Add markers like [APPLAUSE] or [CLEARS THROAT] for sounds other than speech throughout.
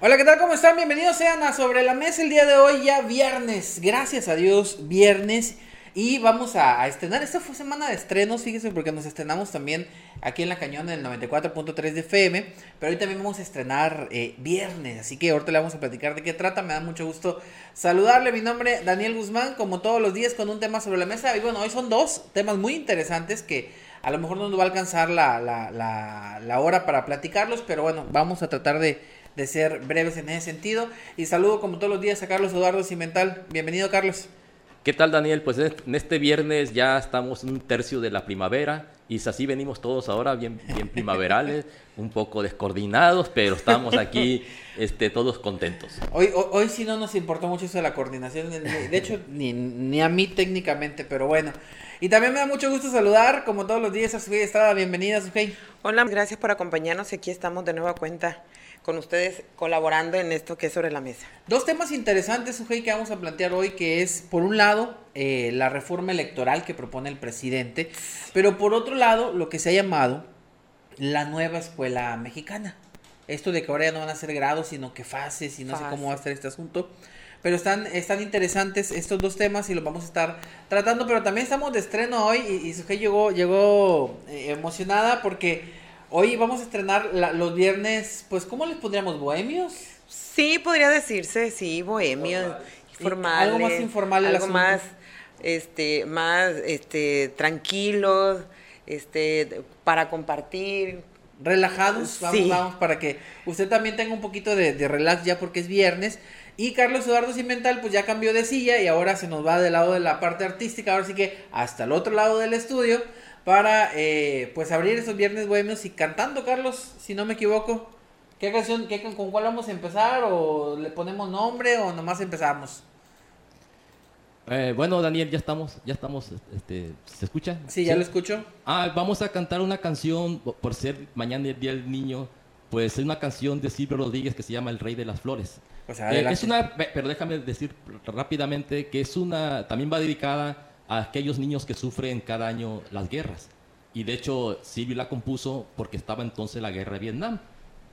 Hola, ¿qué tal? ¿Cómo están? Bienvenidos sean a Sobre la Mesa el día de hoy, ya viernes. Gracias a Dios, viernes. Y vamos a, estrenar, esta fue semana de estrenos, fíjense, porque nos estrenamos también aquí en La Cañón en el 94.3 de FM, pero hoy también vamos a estrenar eh, viernes, así que ahorita le vamos a platicar de qué trata, me da mucho gusto saludarle, mi nombre Daniel Guzmán, como todos los días con un tema sobre la mesa, y bueno, hoy son dos temas muy interesantes que a lo mejor no nos va a alcanzar la, la, la hora para platicarlos, pero bueno, vamos a tratar de de ser breves en ese sentido. Y saludo como todos los días a Carlos Eduardo Cimental. Bienvenido, Carlos. ¿Qué tal, Daniel? Pues en este viernes ya estamos un tercio de la primavera y así venimos todos ahora bien, bien primaverales, [LAUGHS] un poco descoordinados, pero estamos aquí [LAUGHS] este, todos contentos. Hoy, hoy, sí no nos importó mucho eso de la coordinación, de hecho ni, ni a mí técnicamente, pero bueno. Y también me da mucho gusto saludar, como todos los días, a Sujei Estrada. Bienvenida, Sujei. Hola, gracias por acompañarnos. Aquí estamos de nueva cuenta con ustedes colaborando en esto que es sobre la mesa. Dos temas interesantes, Sujei, que vamos a plantear hoy, que es, por un lado, eh, la reforma electoral que propone el presidente, pero por otro lado, lo que se ha llamado la nueva escuela mexicana. Esto de que ahora ya no van a ser grados, sino que fases, y no sé cómo va a estar este asunto. Pero están, están interesantes estos dos temas y los vamos a estar tratando. Pero también estamos de estreno hoy y, y Sujei llegó, llegó eh, emocionada porque Hoy vamos a estrenar los viernes, pues, ¿cómo les pondríamos? ¿Bohemios? Sí, podría decirse, sí, bohemios, informales. Algo más informal. Algo más, este, más, este, tranquilos, este, para compartir. Relajados, vamos, vamos, para que usted también tenga un poquito de, de relax ya porque es viernes. Y Carlos Eduardo Cimental pues ya cambió de silla y ahora se nos va del lado de la parte artística, ahora sí que hasta el otro lado del estudio para eh, pues abrir esos viernes bohemios y cantando, Carlos, si no me equivoco. ¿Qué canción, qué, con cuál vamos a empezar? ¿O le ponemos nombre o nomás empezamos? Eh, bueno, Daniel, ya estamos, ya estamos, este, ¿se escucha? Sí, ya lo escucho. Ah, vamos a cantar una canción, por ser mañana el Día del Niño, pues es una canción de Silvio Rodríguez que se llama El Rey de las Flores. Pues eh, es una, pero déjame decir rápidamente que es una, también va dedicada a aquellos niños que sufren cada año las guerras. Y de hecho, Silvio la compuso porque estaba entonces la guerra de Vietnam.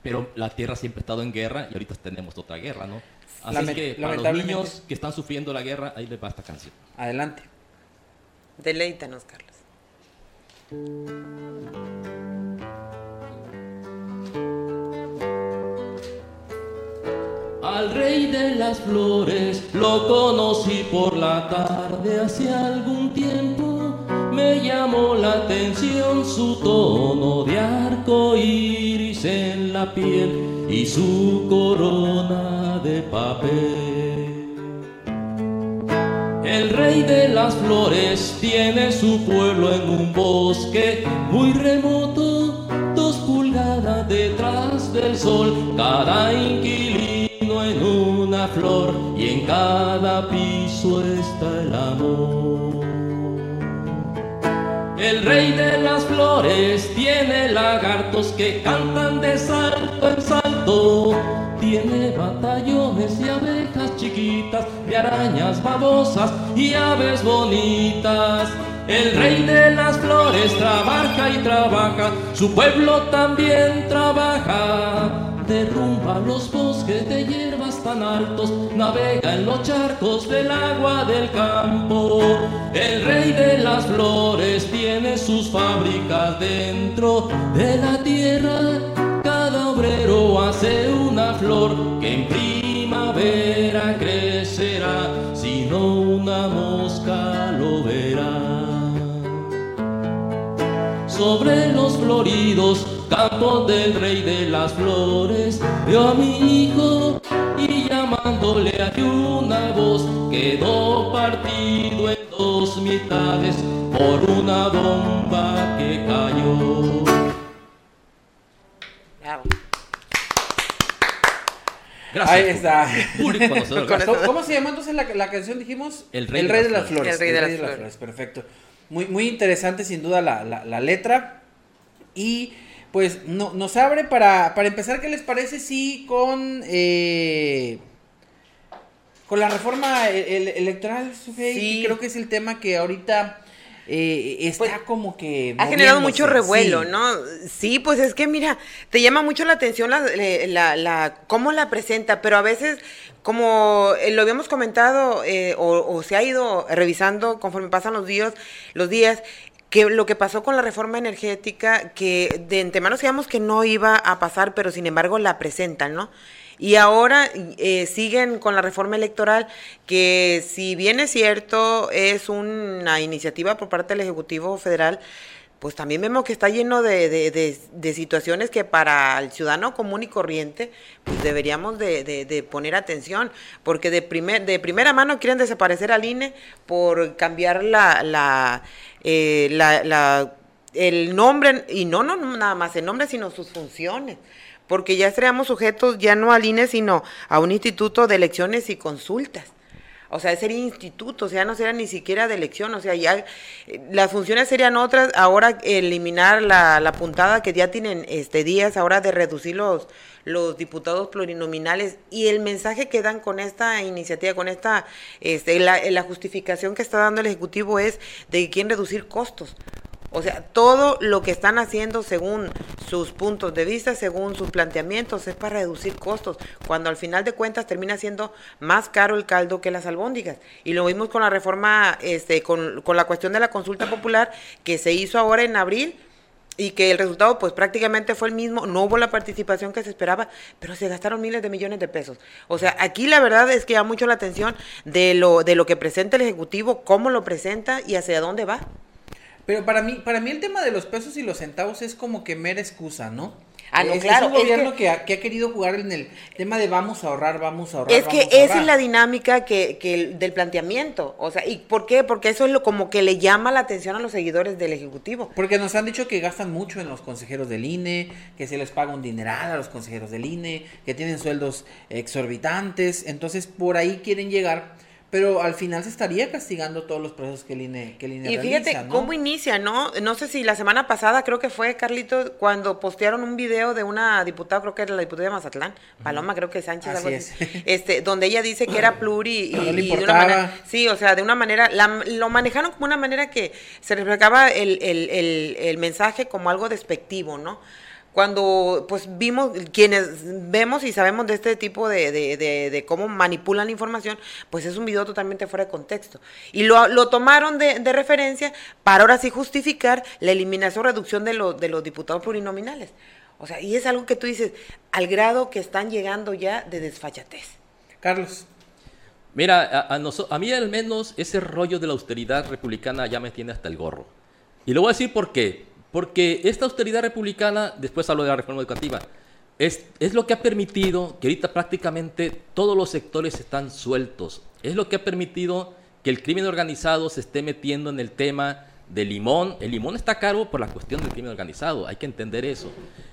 Pero la tierra siempre ha estado en guerra y ahorita tenemos otra guerra, ¿no? Así que para los niños que están sufriendo la guerra, ahí les va esta canción. Adelante. Deleítanos, Carlos. Al rey de las flores lo conocí por la tarde hace algún tiempo. Me llamó la atención su tono de arco iris en la piel y su corona de papel. El rey de las flores tiene su pueblo en un bosque muy remoto, dos pulgadas detrás del sol, cada inquilino en una flor y en cada piso está el amor. El rey de las flores tiene lagartos que cantan de salto en salto. Tiene batallones y abejas chiquitas, de arañas babosas y aves bonitas. El rey de las flores trabaja y trabaja, su pueblo también trabaja derrumba los bosques de hierbas tan altos, navega en los charcos del agua del campo. El rey de las flores tiene sus fábricas dentro de la tierra. Cada obrero hace una flor que en primavera crecerá, si no una mosca lo verá. Sobre los floridos campo del rey de las flores, veo a mi hijo y llamándole a una voz quedó partido en dos mitades por una bomba que cayó. Ahí está. [LAUGHS] ¿Cómo, se llama entonces la, canción? Dijimos El Rey, de, las Flores. El Rey de, las, flores. Perfecto. Muy, muy interesante sin duda la, letra. Y pues no, nos abre para, para empezar, ¿qué les parece si con... Eh, con la reforma electoral, sí. creo que es el tema que ahorita eh, está pues, como que... Ha generado mucho revuelo, ¿no? Sí, pues es que mira, te llama mucho la atención la, la, cómo la presenta, pero a veces, como eh, lo habíamos comentado eh, o, se ha ido revisando conforme pasan los días, los días que lo que pasó con la reforma energética, que de antemano sabíamos que no iba a pasar, pero sin embargo la presentan, ¿no? Y ahora eh, siguen con la reforma electoral, que si bien es cierto, es una iniciativa por parte del Ejecutivo Federal, pues también vemos que está lleno de, de, situaciones que para el ciudadano común y corriente, pues deberíamos de, poner atención, porque de, primer, de primera mano quieren desaparecer al INE por cambiar la, la, eh, la, la el nombre, y no, no nada más el nombre, sino sus funciones porque ya estaríamos sujetos ya no al INE, sino a un instituto de elecciones y consultas. O sea, sería instituto, o sea, no sería ni siquiera de elección, o sea, ya eh, las funciones serían otras, ahora eliminar la, la puntada que ya tienen este días, ahora de reducir los, los diputados plurinominales y el mensaje que dan con esta iniciativa, con esta, este, la, la justificación que está dando el Ejecutivo es de que quieren reducir costos. O sea, todo lo que están haciendo según sus puntos de vista, según sus planteamientos, es para reducir costos, cuando al final de cuentas termina siendo más caro el caldo que las albóndigas. Y lo vimos con la reforma, este, con, con la cuestión de la consulta popular que se hizo ahora en abril, y que el resultado pues prácticamente fue el mismo, no hubo la participación que se esperaba, pero se gastaron miles de millones de pesos. O sea, aquí la verdad es que llama mucho la atención de lo de lo que presenta el ejecutivo, cómo lo presenta y hacia dónde va. Pero para mí, para mí el tema de los pesos y los centavos es como que mera excusa, ¿no? Ah, no, claro. Es un gobierno que, ha, querido jugar en el tema de vamos a ahorrar, vamos a ahorrar. Es que esa es la dinámica que, que del planteamiento. O sea, ¿y por qué? Porque eso es lo como que le llama la atención a los seguidores del Ejecutivo. Porque nos han dicho que gastan mucho en los consejeros del INE, que se les paga un dineral a los consejeros del INE, que tienen sueldos exorbitantes. Entonces, por ahí quieren llegar pero al final se estaría castigando todos los procesos que el INE, que el INE Y fíjate cómo inicia, ¿no? No sé si la semana pasada, creo que fue, Carlito, cuando postearon un video de una diputada, creo que era la diputada de Mazatlán, Paloma, creo que Sánchez, algo así, [LAUGHS] este, donde ella dice que era pluri y, de una manera, sí, o sea, de una manera, lo manejaron como una manera que se reflejaba el, el, el, el mensaje como algo despectivo, ¿no? Cuando pues vimos, quienes vemos y sabemos de este tipo de, de, de, cómo manipulan la información, pues es un video totalmente fuera de contexto. Y lo, lo tomaron de, referencia para ahora sí justificar la eliminación o reducción de, de los diputados plurinominales. O sea, y es algo que tú dices, al grado que están llegando ya de desfachatez. Carlos. Mira, a, a, a mí al menos ese rollo de la austeridad republicana ya me tiene hasta el gorro. Y lo voy a decir por qué. Porque esta austeridad republicana, después hablo de la reforma educativa, es, es, lo que ha permitido que ahorita prácticamente todos los sectores están sueltos. Es lo que ha permitido que el crimen organizado se esté metiendo en el tema del limón. El limón está caro por la cuestión del crimen organizado, hay que entender eso.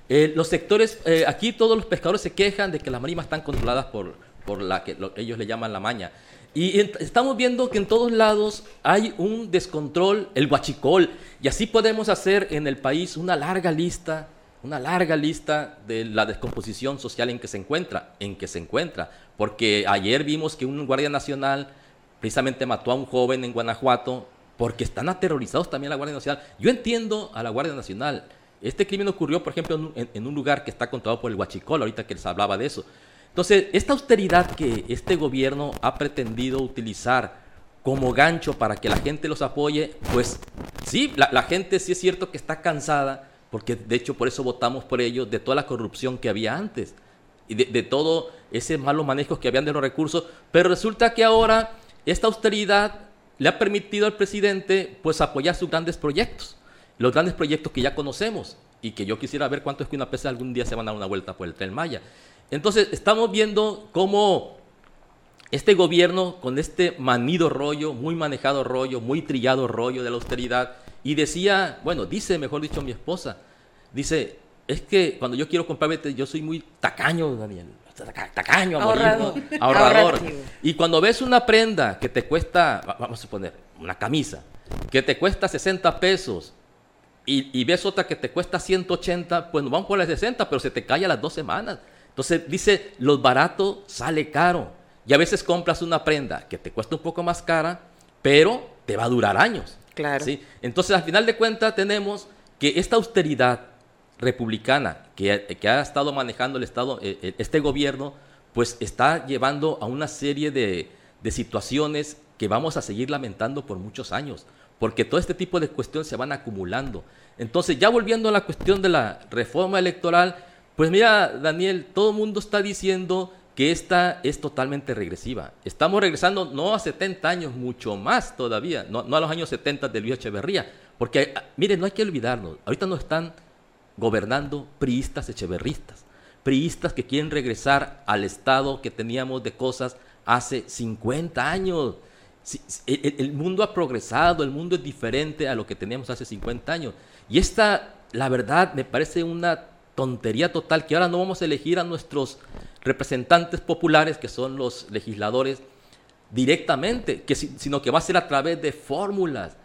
Eh, los sectores, eh, aquí todos los pescadores se quejan de que las marimas están controladas por, por la que ellos le llaman la maña. Y estamos viendo que en todos lados hay un descontrol, el guachicol, y así podemos hacer en el país una larga lista, una larga lista de la descomposición social en que se encuentra, en que se encuentra, porque ayer vimos que un guardia nacional precisamente mató a un joven en Guanajuato porque están aterrorizados también la Guardia Nacional. Yo entiendo a la Guardia Nacional. Este crimen ocurrió, por ejemplo, en, un lugar que está controlado por el Huachicol, ahorita que les hablaba de eso. Entonces, esta austeridad que este gobierno ha pretendido utilizar como gancho para que la gente los apoye, pues sí, la, gente sí es cierto que está cansada, porque de hecho por eso votamos por ellos, de toda la corrupción que había antes y de, todo ese malos manejos que habían de los recursos, pero resulta que ahora esta austeridad le ha permitido al presidente pues apoyar sus grandes proyectos, los grandes proyectos que ya conocemos y que yo quisiera ver cuánto es que una pesa algún día se van a dar una vuelta por el tren Maya. Entonces, estamos viendo cómo este gobierno, con este manido rollo, muy manejado rollo, muy trillado rollo de la austeridad, y decía, bueno, dice, mejor dicho, mi esposa, dice, es que cuando yo quiero comprar yo soy muy tacaño, Daniel. Tacaño, ahorrador. [LAUGHS] ahorrador. Y cuando ves una prenda que te cuesta, vamos a suponer, una camisa, que te cuesta 60 pesos y, ves otra que te cuesta 180, pues vamos por las 60, pero se te cae a las dos semanas. Entonces dice, los baratos sale caro. Y a veces compras una prenda que te cuesta un poco más cara, pero te va a durar años. Claro. ¿sí? Entonces, al final de cuentas, tenemos que esta austeridad republicana que, que ha estado manejando el Estado, eh, eh, este gobierno, pues está llevando a una serie de, de situaciones que vamos a seguir lamentando por muchos años, porque todo este tipo de cuestiones se van acumulando. Entonces, ya volviendo a la cuestión de la reforma electoral, pues mira, Daniel, todo el mundo está diciendo que esta es totalmente regresiva. Estamos regresando no a 70 años, mucho más todavía, no, a los años 70 de Luis Echeverría, porque ah, miren, no hay que olvidarnos, ahorita no están gobernando priistas echeverristas, priistas que quieren regresar al estado que teníamos de cosas hace 50 años. El, mundo ha progresado, el mundo es diferente a lo que teníamos hace 50 años. Y esta, la verdad, me parece una tontería total que ahora no vamos a elegir a nuestros representantes populares, que son los legisladores, directamente, que, sino que va a ser a través de fórmulas.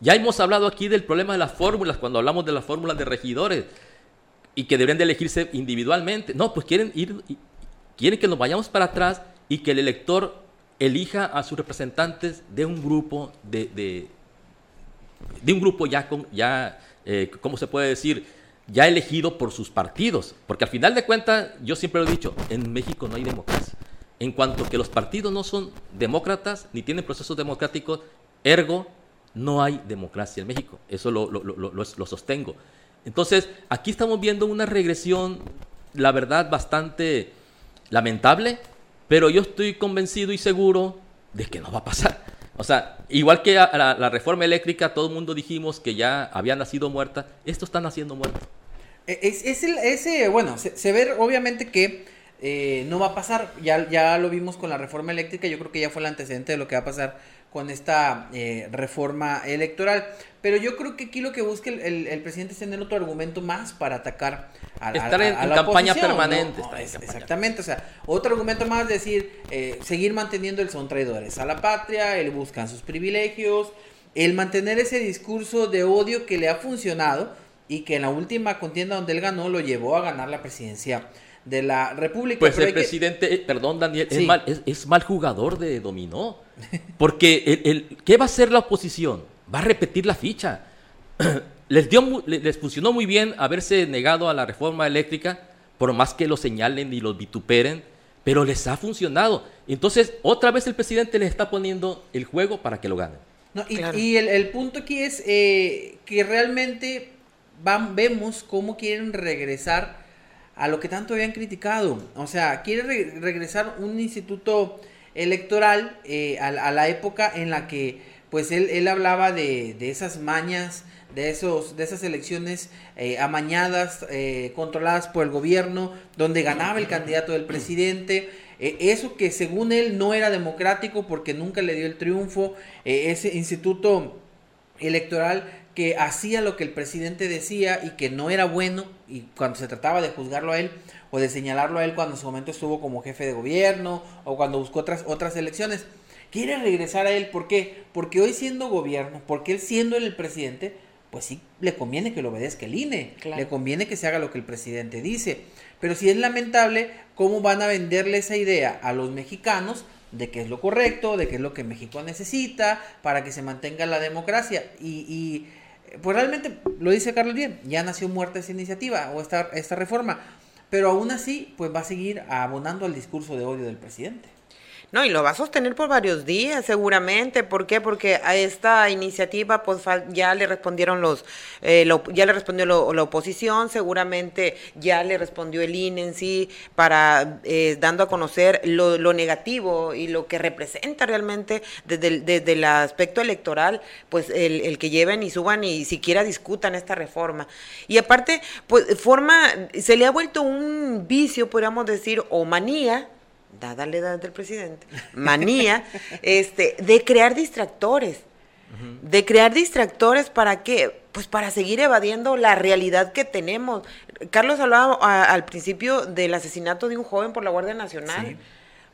Ya hemos hablado aquí del problema de las fórmulas, cuando hablamos de las fórmulas de regidores, y que deberían de elegirse individualmente. No, pues quieren ir, quieren que nos vayamos para atrás y que el elector elija a sus representantes de un grupo de, de, un grupo ya con ya eh, cómo se puede decir ya elegido por sus partidos. Porque al final de cuentas, yo siempre lo he dicho, en México no hay democracia. En cuanto que los partidos no son demócratas ni tienen procesos democráticos, ergo, no hay democracia en México. Eso lo, sostengo. Entonces, aquí estamos viendo una regresión, la verdad, bastante lamentable, pero yo estoy convencido y seguro de que no va a pasar. O sea, igual que la, reforma eléctrica, todo el mundo dijimos que ya había nacido muerta, esto está naciendo muerto. Es, es el, ese, bueno, se, ve obviamente que eh, no va a pasar, ya, ya lo vimos con la reforma eléctrica, yo creo que ya fue el antecedente de lo que va a pasar con esta eh, reforma electoral. Pero yo creo que aquí lo que busca el, presidente es tener otro argumento más para atacar a, Estar en, campaña permanente. exactamente, o sea, otro argumento más, decir, eh, seguir manteniendo el son traidores a la patria, él busca sus privilegios, el mantener ese discurso de odio que le ha funcionado y que en la última contienda donde él ganó lo llevó a ganar la presidencia de la República. Pues el presidente, eh, perdón Daniel, es, mal, es, mal jugador de dominó. Porque el, ¿qué va a hacer la oposición? Va a repetir la ficha. [CLEARS THROAT] les, dio, les funcionó muy bien haberse negado a la reforma eléctrica, por más que lo señalen y lo vituperen, pero les ha funcionado. Entonces, otra vez el presidente les está poniendo el juego para que lo ganen. y, el, punto aquí es eh, que realmente vemos cómo quieren regresar a lo que tanto habían criticado. O sea, quiere regresar un instituto electoral eh, a, la época en la que pues él, él hablaba de, esas mañas, de, esos, de esas elecciones eh, amañadas, eh, controladas por el gobierno, donde ganaba el candidato del presidente. eso que según él no era democrático porque nunca le dio el triunfo, ese instituto electoral que hacía lo que el presidente decía y que no era bueno, y cuando se trataba de juzgarlo a él o de señalarlo a él cuando en su momento estuvo como jefe de gobierno o cuando buscó otras, otras elecciones, quiere regresar a él. ¿Por qué? Porque hoy siendo gobierno, porque él siendo el presidente, pues sí le conviene que lo obedezca el INE, le conviene que se haga lo que el presidente dice. Pero si es lamentable cómo van a venderle esa idea a los mexicanos de que es lo correcto, de que es lo que México necesita para que se mantenga la democracia. y pues realmente lo dice Carlos bien, ya nació muerta esa iniciativa o esta, esta reforma, pero aún así pues va a seguir abonando al discurso de odio del presidente. No, y lo va a sostener por varios días, seguramente. ¿Por qué? Porque a esta iniciativa, pues ya le respondieron los, eh, ya le respondió la oposición, seguramente ya le respondió el INE en sí, para eh, dando a conocer lo, lo, negativo y lo que representa realmente desde el, desde el aspecto electoral, pues el, el, que lleven y suban y siquiera discutan esta reforma. Y aparte, pues forma, se le ha vuelto un vicio, podríamos decir, o manía dada la edad del presidente, manía [LAUGHS] este, de crear distractores. De crear distractores para qué? Pues para seguir evadiendo la realidad que tenemos. Carlos hablaba al principio del asesinato de un joven por la Guardia Nacional.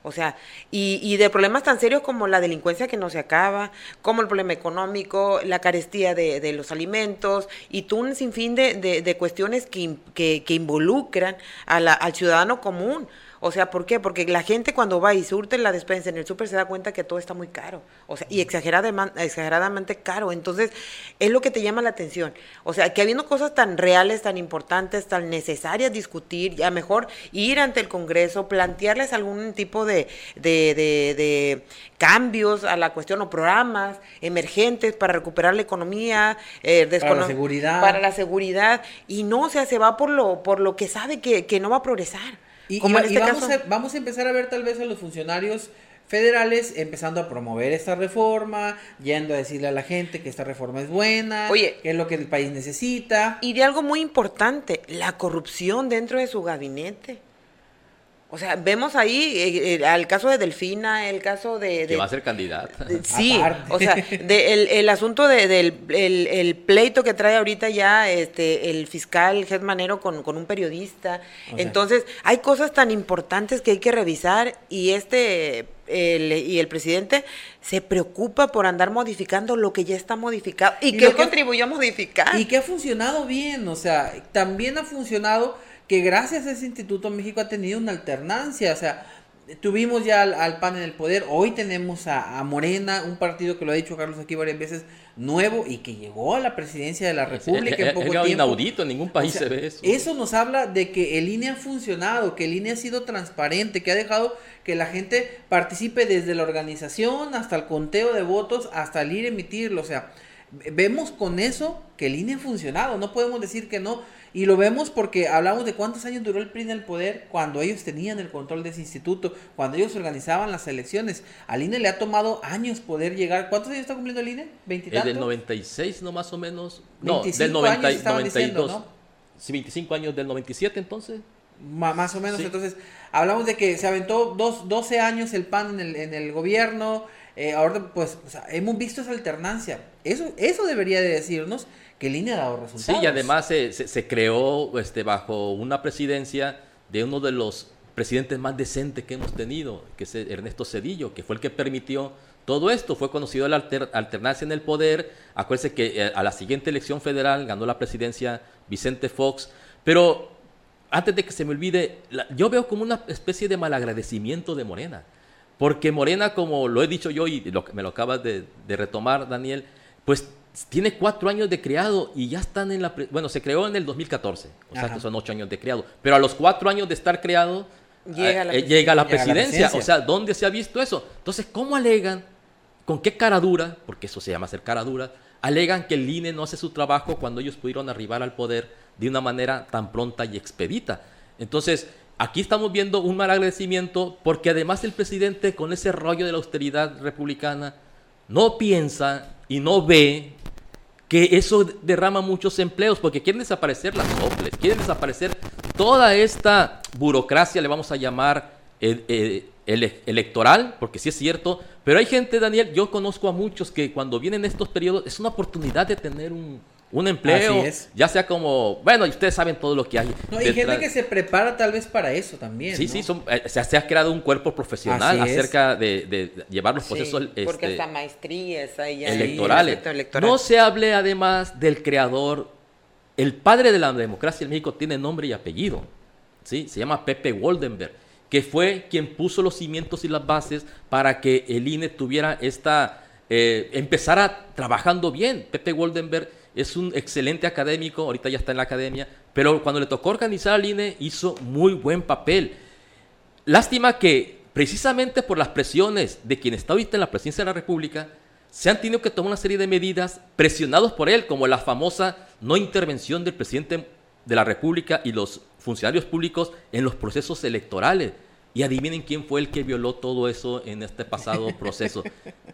O sea, y, y, de problemas tan serios como la delincuencia que no se acaba, como el problema económico, la carestía de, de los alimentos y tú un sinfín de, de, de cuestiones que, que, que involucran a la, al ciudadano común. O sea, ¿por qué? Porque la gente cuando va y surte la despensa en el súper se da cuenta que todo está muy caro. O sea, y exageradamente, exageradamente caro. Entonces, es lo que te llama la atención. O sea, que habiendo cosas tan reales, tan importantes, tan necesarias discutir, ya mejor ir ante el Congreso, plantearles algún tipo de, de, de, de cambios a la cuestión o programas emergentes para recuperar la economía, eh, para la seguridad. Para la seguridad. Y no, o sea, se va por lo, por lo que sabe que, que no va a progresar. Y, este vamos, a, vamos a empezar a ver tal vez a los funcionarios federales empezando a promover esta reforma, yendo a decirle a la gente que esta reforma es buena, que es lo que el país necesita. Y de algo muy importante, la corrupción dentro de su gabinete. O sea, vemos ahí eh, eh, al caso de Delfina, el caso de... que va a ser candidata. [LAUGHS] sí, o sea, de, el, asunto de, del el, pleito que trae ahorita ya este el fiscal Manero con, con un periodista. Entonces, hay cosas tan importantes que hay que revisar y este el, y el presidente se preocupa por andar modificando lo que ya está modificado y, que contribuyó a modificar. Y que ha funcionado bien, o sea, también ha funcionado que gracias a ese instituto México ha tenido una alternancia, o sea, tuvimos ya al, PAN en el poder, hoy tenemos a, Morena, un partido que lo ha dicho Carlos aquí varias veces, nuevo y que llegó a la presidencia de la República en poco tiempo. inaudito, en ningún país se ve eso. Eso nos habla de que el INE ha funcionado, que el INE ha sido transparente, que ha dejado que la gente participe desde la organización hasta el conteo de votos, hasta el ir a emitirlo, o sea, vemos con eso que el INE ha funcionado, no podemos decir que no. Y lo vemos porque hablamos de cuántos años duró el PRI en el poder cuando ellos tenían el control de ese instituto, cuando ellos organizaban las elecciones. Al INE le ha tomado años poder llegar. ¿Cuántos años está cumpliendo el INE? ¿20 del 96, no más o menos. No, del 90, 92. Sí, 25 años del 97 entonces. más o menos, entonces hablamos de que se aventó dos, 12 años el PAN en el, en el gobierno, eh, ahora pues hemos visto esa alternancia. Eso, eso debería de decirnos que línea ha dado resultados. Sí, y además se, se, creó este, bajo una presidencia de uno de los presidentes más decentes que hemos tenido, que es Ernesto Cedillo, que fue el que permitió todo esto. Fue conocido la alternancia en el poder. Acuérdense que eh, a la siguiente elección federal ganó la presidencia Vicente Fox. Pero antes de que se me olvide, yo veo como una especie de malagradecimiento de Morena. Porque Morena, como lo he dicho yo y lo, me lo acabas de, de retomar, Daniel, pues tiene cuatro años de creado y ya están en la... Bueno, se creó en el 2014, o sea que son ocho años de creado, pero a los cuatro años de estar creado, llega, la, llega, la, presidencia. O sea, ¿dónde se ha visto eso? Entonces, ¿cómo alegan? ¿Con qué cara dura? Porque eso se llama ser cara dura. Alegan que el INE no hace su trabajo cuando ellos pudieron arribar al poder de una manera tan pronta y expedita. Entonces, aquí estamos viendo un mal agradecimiento porque además el presidente con ese rollo de la austeridad republicana no piensa y no ve que eso derrama muchos empleos, porque quieren desaparecer las OPLES, quieren desaparecer toda esta burocracia, le vamos a llamar eh, eh, electoral, porque sí es cierto, pero hay gente, Daniel, yo conozco a muchos que cuando vienen estos periodos es una oportunidad de tener un, un empleo, ya sea como, bueno, y ustedes saben todo lo que hay. No, hay gente que se prepara tal vez para eso también. Sí, sí, son, eh, se, ha creado un cuerpo profesional acerca de, llevar los procesos porque este, maestrías electorales. No se hable además del creador, el padre de la democracia en México tiene nombre y apellido, ¿sí? se llama Pepe Woldenberg, que fue quien puso los cimientos y las bases para que el INE tuviera esta, eh, empezara trabajando bien. Pepe Woldenberg es un excelente académico, ahorita ya está en la academia, pero cuando le tocó organizar al INE hizo muy buen papel. Lástima que precisamente por las presiones de quien está ahorita en la presidencia de la República, se han tenido que tomar una serie de medidas presionados por él, como la famosa no intervención del presidente de la República y los funcionarios públicos en los procesos electorales. Y adivinen quién fue el que violó todo eso en este pasado [LAUGHS] proceso.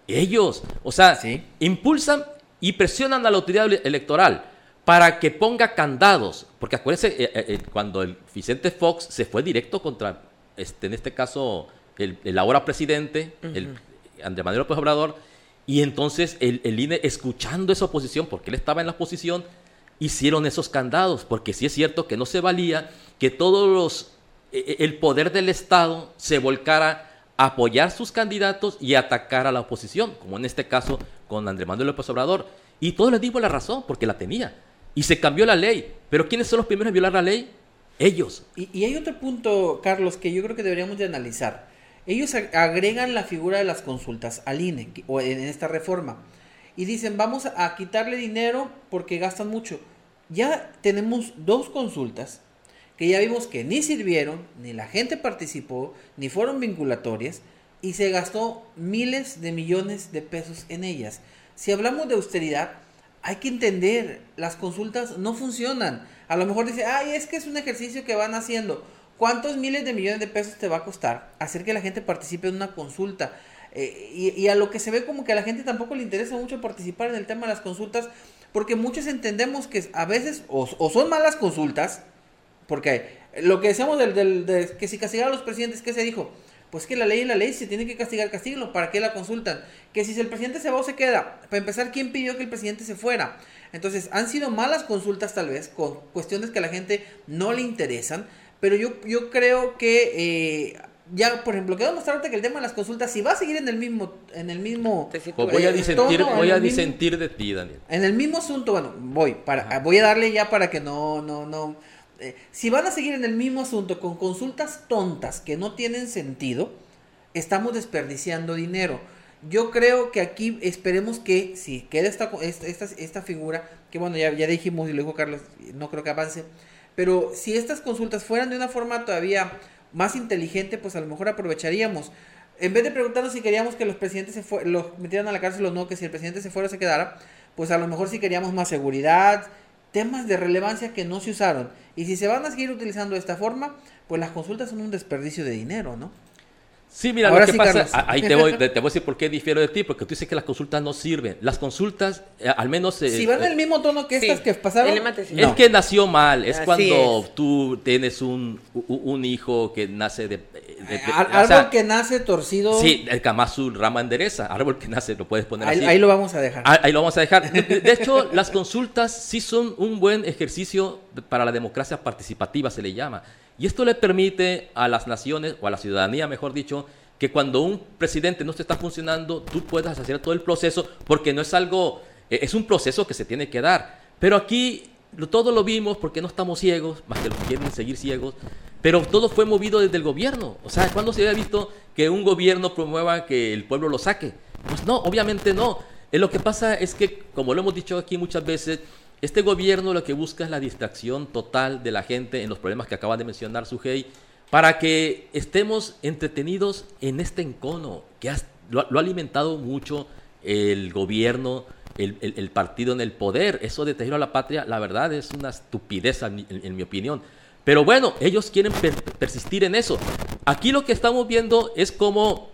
Ellos, o sea, impulsan y presionan a la autoridad electoral para que ponga candados, porque acuérdense, eh, eh, eh, cuando el Vicente Fox se fue directo contra, este, en este caso, el, ahora presidente, el Andrés Manuel López Obrador, y entonces el, INE, escuchando esa oposición, porque él estaba en la oposición, hicieron esos candados, porque sí es cierto que no se valía que todos los e, e, el poder del Estado se volcara a apoyar sus candidatos y atacar a la oposición, como en este caso con Andrés Manuel López Obrador. Y todos les digo la razón, porque la tenía. Y se cambió la ley. Pero ¿quiénes son los primeros en violar la ley? Ellos. Y, y hay otro punto, Carlos, que yo creo que deberíamos de analizar. Ellos agregan la figura de las consultas al INE o en esta reforma y dicen vamos a quitarle dinero porque gastan mucho. Ya tenemos dos consultas que ya vimos que ni sirvieron, ni la gente participó, ni fueron vinculatorias y se gastó miles de millones de pesos en ellas. Si hablamos de austeridad, hay que entender, las consultas no funcionan. A lo mejor dice, ay, es que es un ejercicio que van haciendo. ¿Cuántos miles de millones de pesos te va a costar hacer que la gente participe en una consulta? Eh, y, a lo que se ve como que a la gente tampoco le interesa mucho participar en el tema de las consultas, porque muchos entendemos que a veces o, son malas consultas, porque lo que decíamos del, del de que si castigar a los presidentes, ¿qué se dijo? Pues que la ley es la ley, si tiene que castigar, castíguenlo, ¿para qué la consultan? Que si el presidente se va o se queda, para empezar, ¿quién pidió que el presidente se fuera? Entonces, han sido malas consultas tal vez, con cuestiones que a la gente no le interesan, pero yo, yo creo que eh, ya, por ejemplo, quiero mostrarte que el tema de las consultas, si va a seguir en el mismo, en el mismo pues voy a disentir, voy a disentir de ti, Daniel. En el mismo asunto, bueno, voy, para, voy a darle ya para que no, no, no. Eh, si van a seguir en el mismo asunto con consultas tontas que no tienen sentido, estamos desperdiciando dinero. Yo creo que aquí esperemos que si queda esta, esta, esta, figura, que bueno, ya, ya dijimos y dijo Carlos, no creo que avance pero si estas consultas fueran de una forma todavía más inteligente, pues a lo mejor aprovecharíamos. En vez de preguntarnos si queríamos que los presidentes se los metieran a la cárcel o no, que si el presidente se fuera se quedara, pues a lo mejor si queríamos más seguridad, temas de relevancia que no se usaron. Y si se van a seguir utilizando de esta forma, pues las consultas son un desperdicio de dinero, ¿no? Sí, mira, lo que pasa, ahí te voy, te voy a decir por qué difiero de ti, porque tú dices que las consultas no sirven. Las consultas, eh, al menos... Eh, si van en el mismo tono que estas que pasaron... Es que nació mal, es cuando tú tienes un, un, hijo que nace de... árbol que nace torcido... Sí, el Kamasu rama endereza, árbol que nace, lo puedes poner ahí, así. Ahí lo vamos a dejar. Ahí, lo vamos a dejar. De, hecho, las consultas sí son un buen ejercicio para la democracia participativa, se le llama. Y esto le permite a las naciones, o a la ciudadanía, mejor dicho, que cuando un presidente no te está funcionando, tú puedas hacer todo el proceso, porque no es algo, e, es un proceso que se tiene que dar. Pero aquí todo lo vimos porque no estamos ciegos, más que los que quieren seguir ciegos, pero todo fue movido desde el gobierno. O sea, ¿cuándo se había visto que un gobierno promueva que el pueblo lo saque? Pues no, obviamente no. Eh, lo que pasa es que, como lo hemos dicho aquí muchas veces, este gobierno lo que busca es la distracción total de la gente en los problemas que acaba de mencionar Sujei, para que estemos entretenidos en este encono que lo, ha alimentado mucho el gobierno, el, partido en el poder. Eso de tejer a la patria, la verdad es una estupidez en, mi opinión. Pero bueno, ellos quieren persistir en eso. Aquí lo que estamos viendo es cómo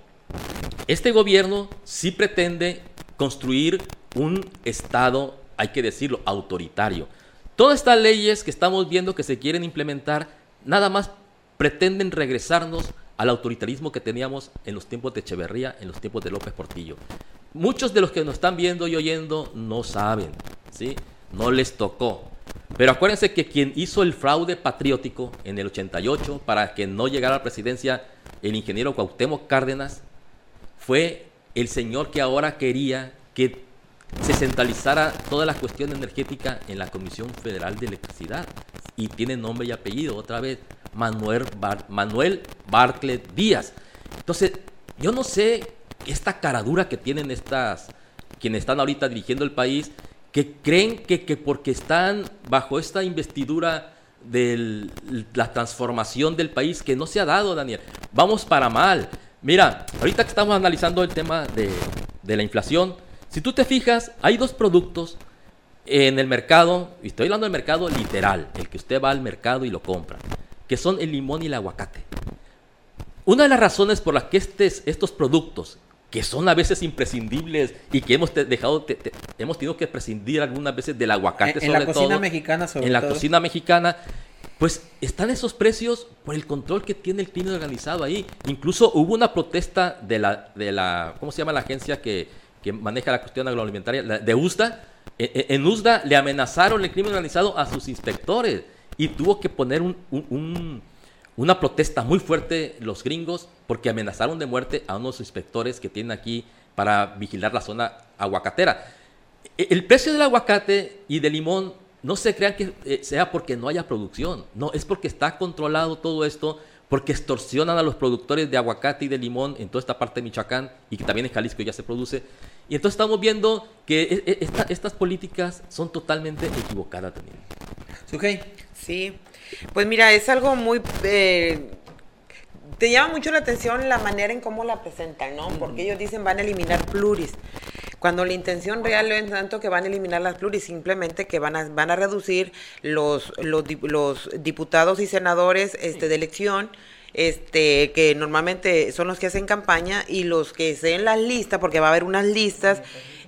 este gobierno sí pretende construir un Estado hay que decirlo, autoritario. Todas estas leyes que estamos viendo que se quieren implementar, nada más pretenden regresarnos al autoritarismo que teníamos en los tiempos de Echeverría, en los tiempos de López Portillo. Muchos de los que nos están viendo y oyendo no saben, ¿sí? No les tocó. Pero acuérdense que quien hizo el fraude patriótico en el 88 para que no llegara a la presidencia el ingeniero Cuauhtémoc Cárdenas fue el señor que ahora quería que se centralizara toda la cuestión energética en la Comisión Federal de Electricidad. Y tiene nombre y apellido, otra vez, Manuel, Manuel Bartlett Díaz. Entonces, yo no sé esta caradura que tienen estas, quienes están ahorita dirigiendo el país, que creen que, que porque están bajo esta investidura de la transformación del país, que no se ha dado, Daniel. Vamos para mal. Mira, ahorita que estamos analizando el tema de, de la inflación, si tú te fijas, hay dos productos en el mercado, y estoy hablando del mercado literal, el que usted va al mercado y lo compra, que son el limón y el aguacate. Una de las razones por las que estos productos, que son a veces imprescindibles y que hemos dejado, hemos tenido que prescindir algunas veces del aguacate, en, la cocina mexicana, sobre en la cocina mexicana, pues están esos precios por el control que tiene el crimen organizado ahí. Incluso hubo una protesta de la, de la, ¿cómo se llama la agencia que que maneja la cuestión agroalimentaria, de USTA, e, e, en USDA le amenazaron el crimen organizado a sus inspectores y tuvo que poner una protesta muy fuerte los gringos porque amenazaron de muerte a unos inspectores que tienen aquí para vigilar la zona aguacatera. E, el precio del aguacate y del limón no se crean que eh, sea porque no haya producción, no, es porque está controlado todo esto, porque extorsionan a los productores de aguacate y de limón en toda esta parte de Michoacán y que también en Jalisco ya se produce. Y entonces estamos viendo que e, e, estas políticas son totalmente equivocadas también. Sí, pues mira, es algo muy... Eh, te llama mucho la atención la manera en cómo la presentan, ¿no? Porque ellos dicen van a eliminar pluris. Cuando la intención real no es tanto que van a eliminar las pluris, simplemente que van a, van a reducir los, los, los diputados y senadores este, de elección este, que normalmente son los que hacen campaña y los que se las listas, porque va a haber unas listas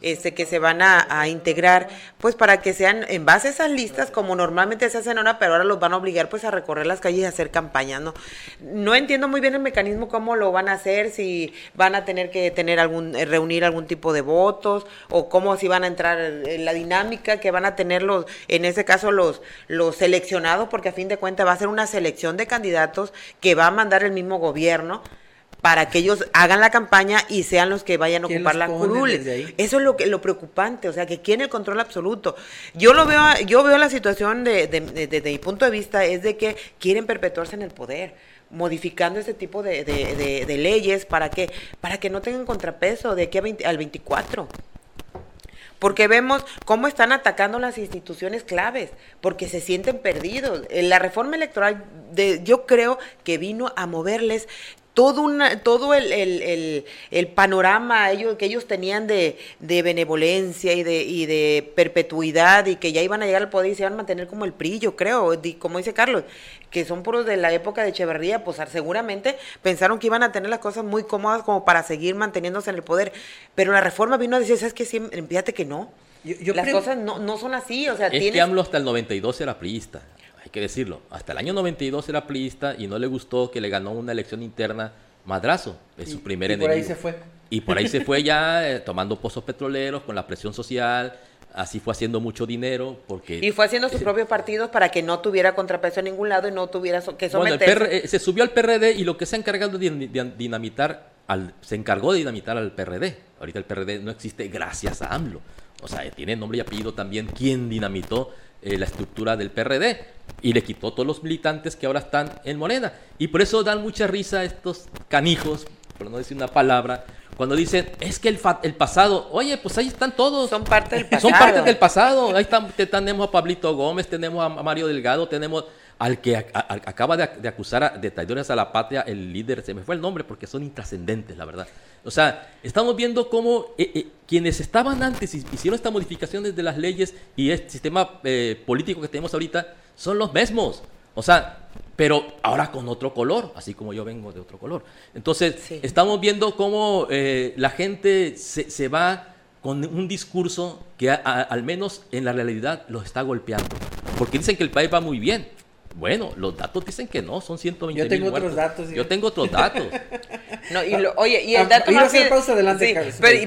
este, que se van a, integrar, pues para que sean en base a esas listas, como normalmente se hacen ahora, pero ahora los van a obligar pues a recorrer las calles y a hacer campañas, ¿no? No entiendo muy bien el mecanismo, cómo lo van a hacer, si van a tener que tener algún, eh, reunir algún tipo de votos, o cómo si van a entrar en la dinámica que van a tener los, en ese caso los, los seleccionados, porque a fin de cuentas va a ser una selección de candidatos que va a mandar el mismo gobierno para que ellos hagan la campaña y sean los que vayan a ocupar la curul. Eso es lo que lo preocupante, o sea, que quieren el control absoluto. Yo lo veo, yo veo la situación de, desde mi punto de vista es de que quieren perpetuarse en el poder modificando este tipo de, leyes para que para que no tengan contrapeso de aquí al 24 porque vemos cómo están atacando las instituciones claves, porque se sienten perdidos. La reforma electoral, de, yo creo que vino a moverles todo, una, todo el, el, el, panorama ellos, que ellos tenían de, de benevolencia y de, y de perpetuidad y que ya iban a llegar al poder y se iban a mantener como el PRI, yo creo, como dice Carlos, que son puros de la época de Echeverría, pues seguramente pensaron que iban a tener las cosas muy cómodas como para seguir manteniéndose en el poder. Pero la reforma vino a decir, ¿sabes qué? Sí, fíjate que no. Las cosas no, no, son así, o sea, es que AMLO hasta el 92 era priista que decirlo, hasta el año 92 era priista y no le gustó que le ganó una elección interna Madrazo, es su primer enemigo. Y por ahí se fue. Y por ahí se fue ya [LAUGHS] eh, tomando pozos petroleros con la presión social, así fue haciendo mucho dinero porque y fue haciendo sus propios partidos para que no tuviera contrapeso en ningún lado y no tuviera que someterse. Bueno, eh, se subió al PRD y lo que se ha encargado de dinamitar al, se encargó de dinamitar al PRD. Ahorita el PRD no existe gracias a AMLO. O sea, tiene nombre y apellido también quien dinamitó eh, la estructura del PRD y le quitó todos los militantes que ahora están en Morena. Y por eso dan mucha risa estos canijos, por no decir una palabra, cuando dicen, es que el, el pasado, oye, pues ahí están todos. Son parte del pasado. Son parte del pasado. Ahí están, tenemos a Pablito Gómez, tenemos a Mario Delgado, tenemos al que acaba de, acusar de traidores a la patria, el líder, se me fue el nombre porque son intrascendentes, la verdad. O sea, estamos viendo cómo eh, eh, quienes estaban antes y hicieron estas modificaciones de las leyes y este sistema eh, político que tenemos ahorita son los mismos. O sea, pero ahora con otro color, así como yo vengo de otro color. Entonces, estamos viendo cómo la gente se, se, va con un discurso que al menos en la realidad los está golpeando. Porque dicen que el país va muy bien. Bueno, los datos dicen que no, son 120 Yo tengo otros datos. Yo tengo otros datos. no, y oye, y el dato más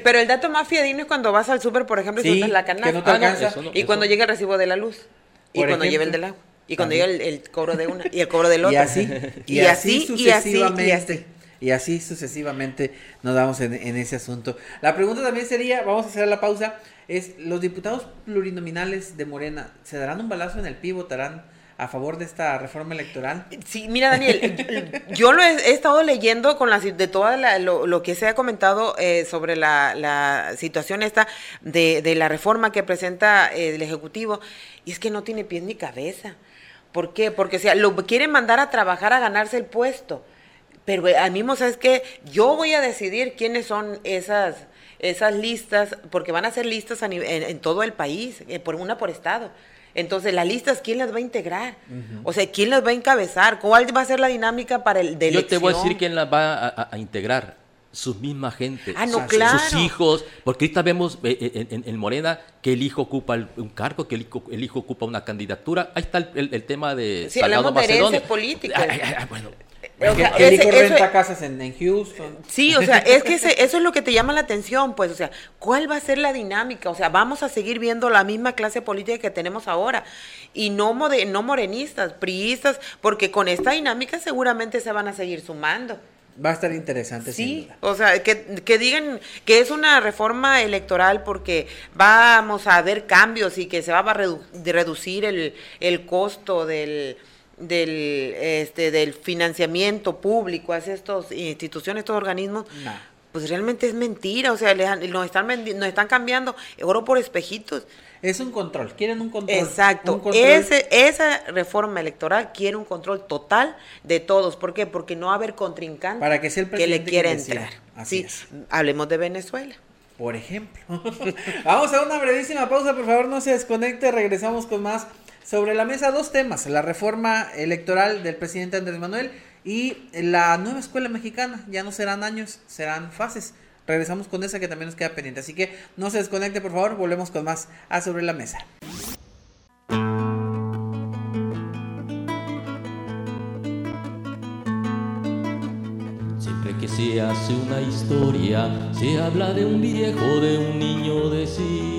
pero, el dato más fiadino es cuando vas al súper, por ejemplo, y sí, la canasta. y cuando llega el recibo de la luz. Y cuando lleva el del agua. Y cuando llega el, cobro de una. Y el cobro del otro. [LAUGHS] Y así. Y, así, sucesivamente. Y así, sucesivamente nos vamos en, en ese asunto. La pregunta también sería, vamos a hacer la pausa, es, ¿los diputados plurinominales de Morena se darán un balazo en el pie, votarán a favor de esta reforma electoral? Sí, mira Daniel, yo lo he, estado leyendo con las de todo lo, que se ha comentado eh, sobre la, situación esta de, la reforma que presenta eh, el Ejecutivo y es que no tiene pies ni cabeza. ¿Por qué? Porque sea, lo quieren mandar a trabajar a ganarse el puesto. Pero eh, al mismo, ¿sabes que Yo voy a decidir quiénes son esas esas listas, porque van a ser listas en, todo el país, por una por estado. Entonces, las listas, ¿quién las va a integrar? O sea, ¿quién las va a encabezar? ¿Cuál va a ser la dinámica para el de Yo te voy a decir quién las va a, integrar. Su misma gente. Ah, no, claro. Sus hijos. Porque ahorita vemos eh, eh, en, Morena que el hijo ocupa un cargo, que el hijo, el hijo, ocupa una candidatura. Ahí está el, tema de sí, Salgado hablamos de políticas. bueno, O sea, ese, renta casas en, Houston. Sí, o sea, es que eso es lo que te llama la atención, pues, o sea, ¿cuál va a ser la dinámica? O sea, vamos a seguir viendo la misma clase política que tenemos ahora y no, no morenistas, priistas, porque con esta dinámica seguramente se van a seguir sumando. Va a estar interesante. Sí, o sea, que, que, digan que es una reforma electoral porque vamos a ver cambios y que se va a reducir el, el costo del, del, este, del financiamiento público hacia estas instituciones, estos organismos. Pues realmente es mentira, o sea, nos, están nos están cambiando oro por espejitos. Es un control, quieren un control. Exacto, Ese, esa reforma electoral quiere un control total de todos. ¿Por qué? Porque no va a haber contrincante Para que, sea el que le quiera entrar. Así hablemos de Venezuela. Por ejemplo. [LAUGHS] Vamos a una brevísima pausa, por favor, no se desconecte, regresamos con más sobre la mesa dos temas, la reforma electoral del presidente Andrés Manuel y la nueva escuela mexicana. Ya no serán años, serán fases regresamos con esa que también nos queda pendiente. Así que no se desconecte, por favor, volvemos con más a sobre la mesa. Siempre que se hace una historia, se habla de un viejo, de un niño, de sí.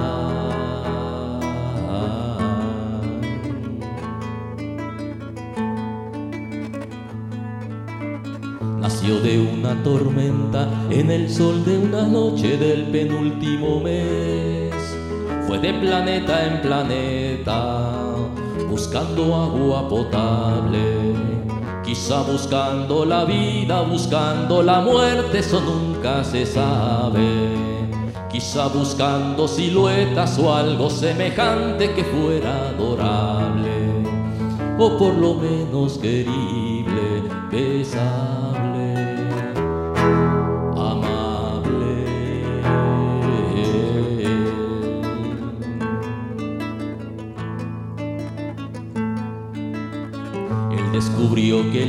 De una tormenta en el sol de una noche del penúltimo mes. Fue de planeta en planeta, buscando agua potable. Quizá buscando la vida, buscando la muerte, eso nunca se sabe. Quizá buscando siluetas o algo semejante que fuera adorable, o por lo menos querible, pesable.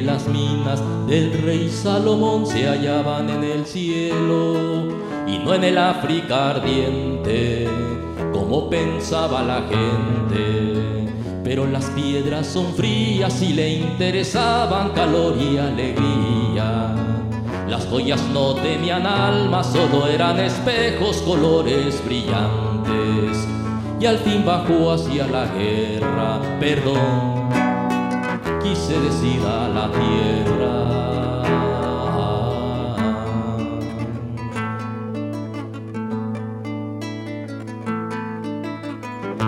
Las minas del rey Salomón se hallaban en el cielo y no en el África ardiente, como pensaba la gente. Pero las piedras son frías y le interesaban calor y alegría. Las joyas no tenían alma, solo eran espejos, colores brillantes. Y al fin bajó hacia la guerra, perdón se decida la tierra.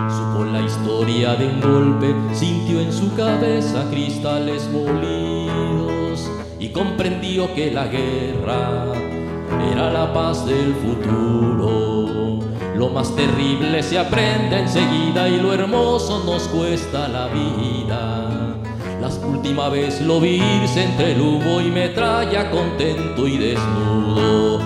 Supo la historia de un golpe, sintió en su cabeza cristales molidos y comprendió que la guerra era la paz del futuro. Lo más terrible se aprende enseguida y lo hermoso nos cuesta la vida. La última vez lo vi irse entre el humo y metralla contento y desnudo.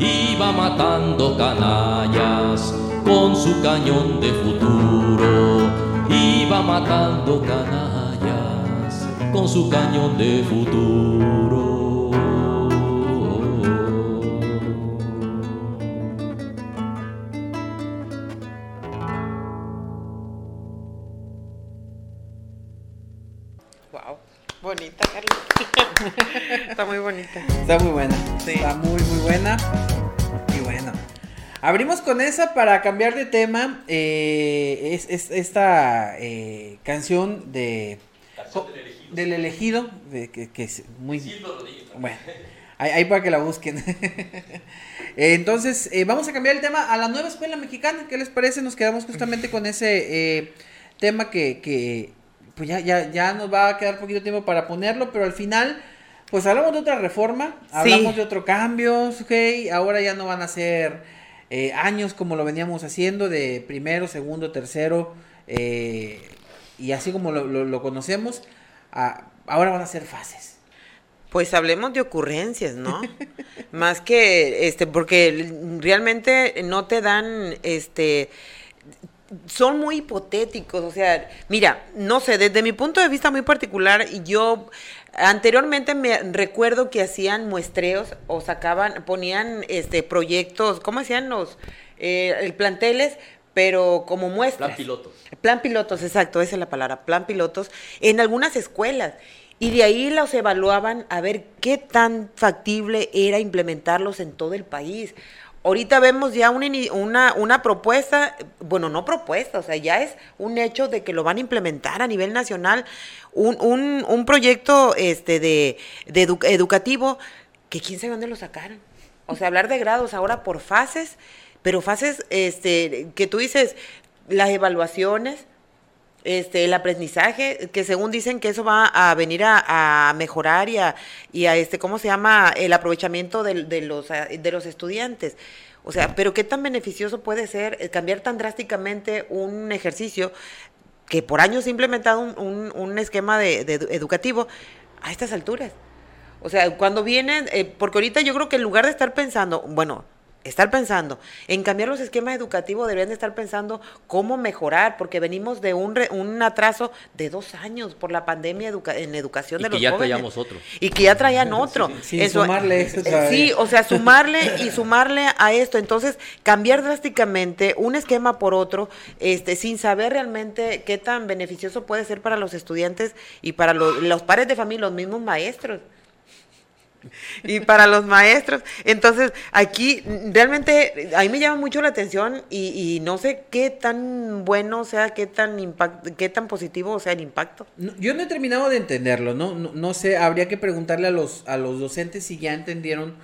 Iba matando canallas con su cañón de futuro. Iba matando canallas con su cañón de futuro. Abrimos con esa para cambiar de tema. Eh, es, esta eh, canción de. del elegido. de, que, es muy. Bueno. Ahí, para que la busquen. [LAUGHS] Entonces, eh, vamos a cambiar el tema a la nueva escuela mexicana. ¿Qué les parece? Nos quedamos justamente con ese tema que, que pues ya, ya, ya nos va a quedar poquito tiempo para ponerlo, pero al final pues hablamos de otra reforma, hablamos de otro cambio, ok, ahora ya no van a ser eh, años como lo veníamos haciendo, de primero, segundo, tercero, eh, y así como lo, conocemos, ahora van a ser fases. Pues hablemos de ocurrencias, ¿no? [LAUGHS] Más que, este, porque realmente no te dan, este, son muy hipotéticos, o sea, mira, no sé, desde mi punto de vista muy particular, yo anteriormente me recuerdo que hacían muestreos o sacaban, ponían este proyectos, ¿cómo hacían los eh, planteles? Pero como muestras. Plan pilotos. Plan pilotos, exacto, esa es la palabra, plan pilotos, en algunas escuelas. Y de ahí los evaluaban a ver qué tan factible era implementarlos en todo el país. Ahorita vemos ya una, una, una, propuesta, bueno, no propuesta, o sea, ya es un hecho de que lo van a implementar a nivel nacional, un, un, un proyecto este, de, de educativo que quién sabe dónde lo sacaron. O sea, hablar de grados ahora por fases, pero fases este, que tú dices, las evaluaciones, este, el aprendizaje, que según dicen que eso va a venir a, mejorar y a, y a, este, ¿cómo se llama? El aprovechamiento de, de, los, de los estudiantes. O sea, pero qué tan beneficioso puede ser eh, cambiar tan drásticamente un ejercicio que por años ha implementado un, un, esquema de, educativo a estas alturas. O sea, cuando vienen, eh, porque ahorita yo creo que en lugar de estar pensando, bueno, estar pensando en cambiar los esquemas educativos, deberían de estar pensando cómo mejorar, porque venimos de un, un atraso de dos años por la pandemia en educación y de que ya traíamos otro. Y que ya traían [LAUGHS] otro. Sí, sumarle eh, Sí, o sea, sumarle y [LAUGHS] sumarle a esto. Entonces, cambiar drásticamente un esquema por otro, este, sin saber realmente qué tan beneficioso puede ser para los estudiantes y para los, los pares de familia, los mismos maestros y para los maestros. Entonces, aquí realmente a mí me llama mucho la atención y, no sé qué tan bueno sea, qué tan impact, qué tan positivo sea el impacto. yo no he terminado de entenderlo, ¿no? ¿no? No, sé, habría que preguntarle a los, a los docentes si ya entendieron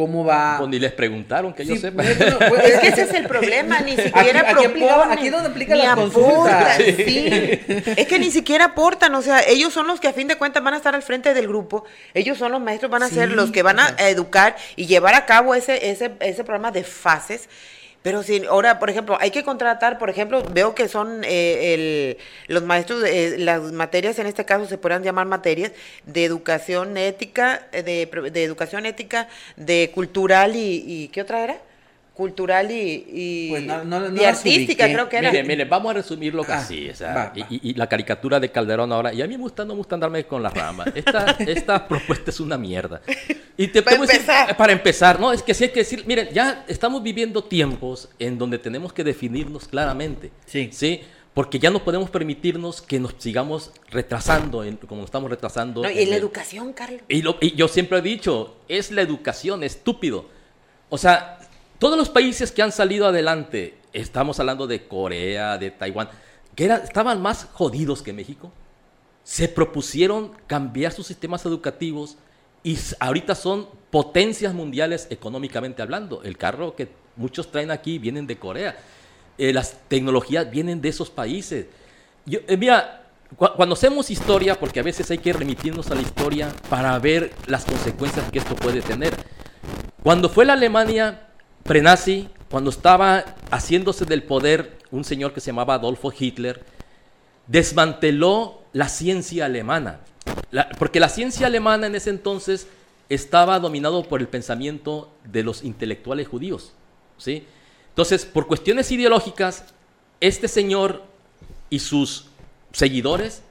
cómo va. Pues ni les preguntaron, que yo sepa. Pues, [LAUGHS] pues, es que ese es el problema, ni siquiera aquí, aquí, aquí es donde aplica la consulta. Sí. Es que ni siquiera aportan, o sea, ellos son los que a fin de cuentas van a estar al frente del grupo, ellos son los maestros, van a ser los que van a educar y llevar a cabo ese, ese, ese programa de fases pero si ahora, por ejemplo, hay que contratar, por ejemplo, veo que son eh, el, los maestros, eh, las materias en este caso se podrían llamar materias de educación ética, eh, de, de educación ética, de cultural y, y ¿qué otra era? Cultural y, pues artística, creo que era. Mire, mire, vamos a resumirlo ah, así. Y, la caricatura de Calderón ahora. Y a mí me gusta, no me gusta andarme con la rama. Esta, [LAUGHS] esta propuesta es una mierda. Y te, para empezar. para empezar, no, es que sí hay que decir, miren, ya estamos viviendo tiempos en donde tenemos que definirnos claramente. Sí. Sí porque ya no podemos permitirnos que nos sigamos retrasando, en, como estamos retrasando. y en la educación, Carlos. Y, y, yo siempre he dicho, es la educación, estúpido. O sea, todos los países que han salido adelante, estamos hablando de Corea, de Taiwán, que estaban más jodidos que México, se propusieron cambiar sus sistemas educativos y ahorita son potencias mundiales económicamente hablando. El carro que muchos traen aquí vienen de Corea. Eh, las tecnologías vienen de esos países. Eh, mira, cuando hacemos historia, porque a veces hay que remitirnos a la historia para ver las consecuencias que esto puede tener. Cuando fue la Alemania prenazi, cuando estaba haciéndose del poder un señor que se llamaba Adolfo Hitler, desmanteló la ciencia alemana. porque la ciencia alemana en ese entonces estaba dominado por el pensamiento de los intelectuales judíos. ¿sí? Entonces, por cuestiones ideológicas, este señor y sus seguidores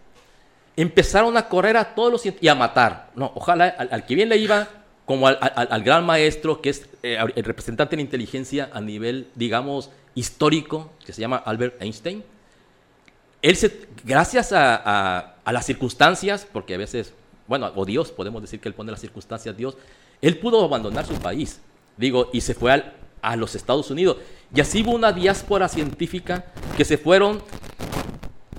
empezaron a correr a todos los y a matar. No, ojalá al que bien le iba, como al, gran maestro que es eh, el representante de la inteligencia a nivel, digamos, histórico, que se llama Albert Einstein. Él, se, gracias a, las circunstancias, porque a veces, bueno, o Dios, podemos decir que él pone las circunstancias, Dios, él pudo abandonar su país, digo, y se fue a los Estados Unidos. Y así hubo una diáspora científica que se fueron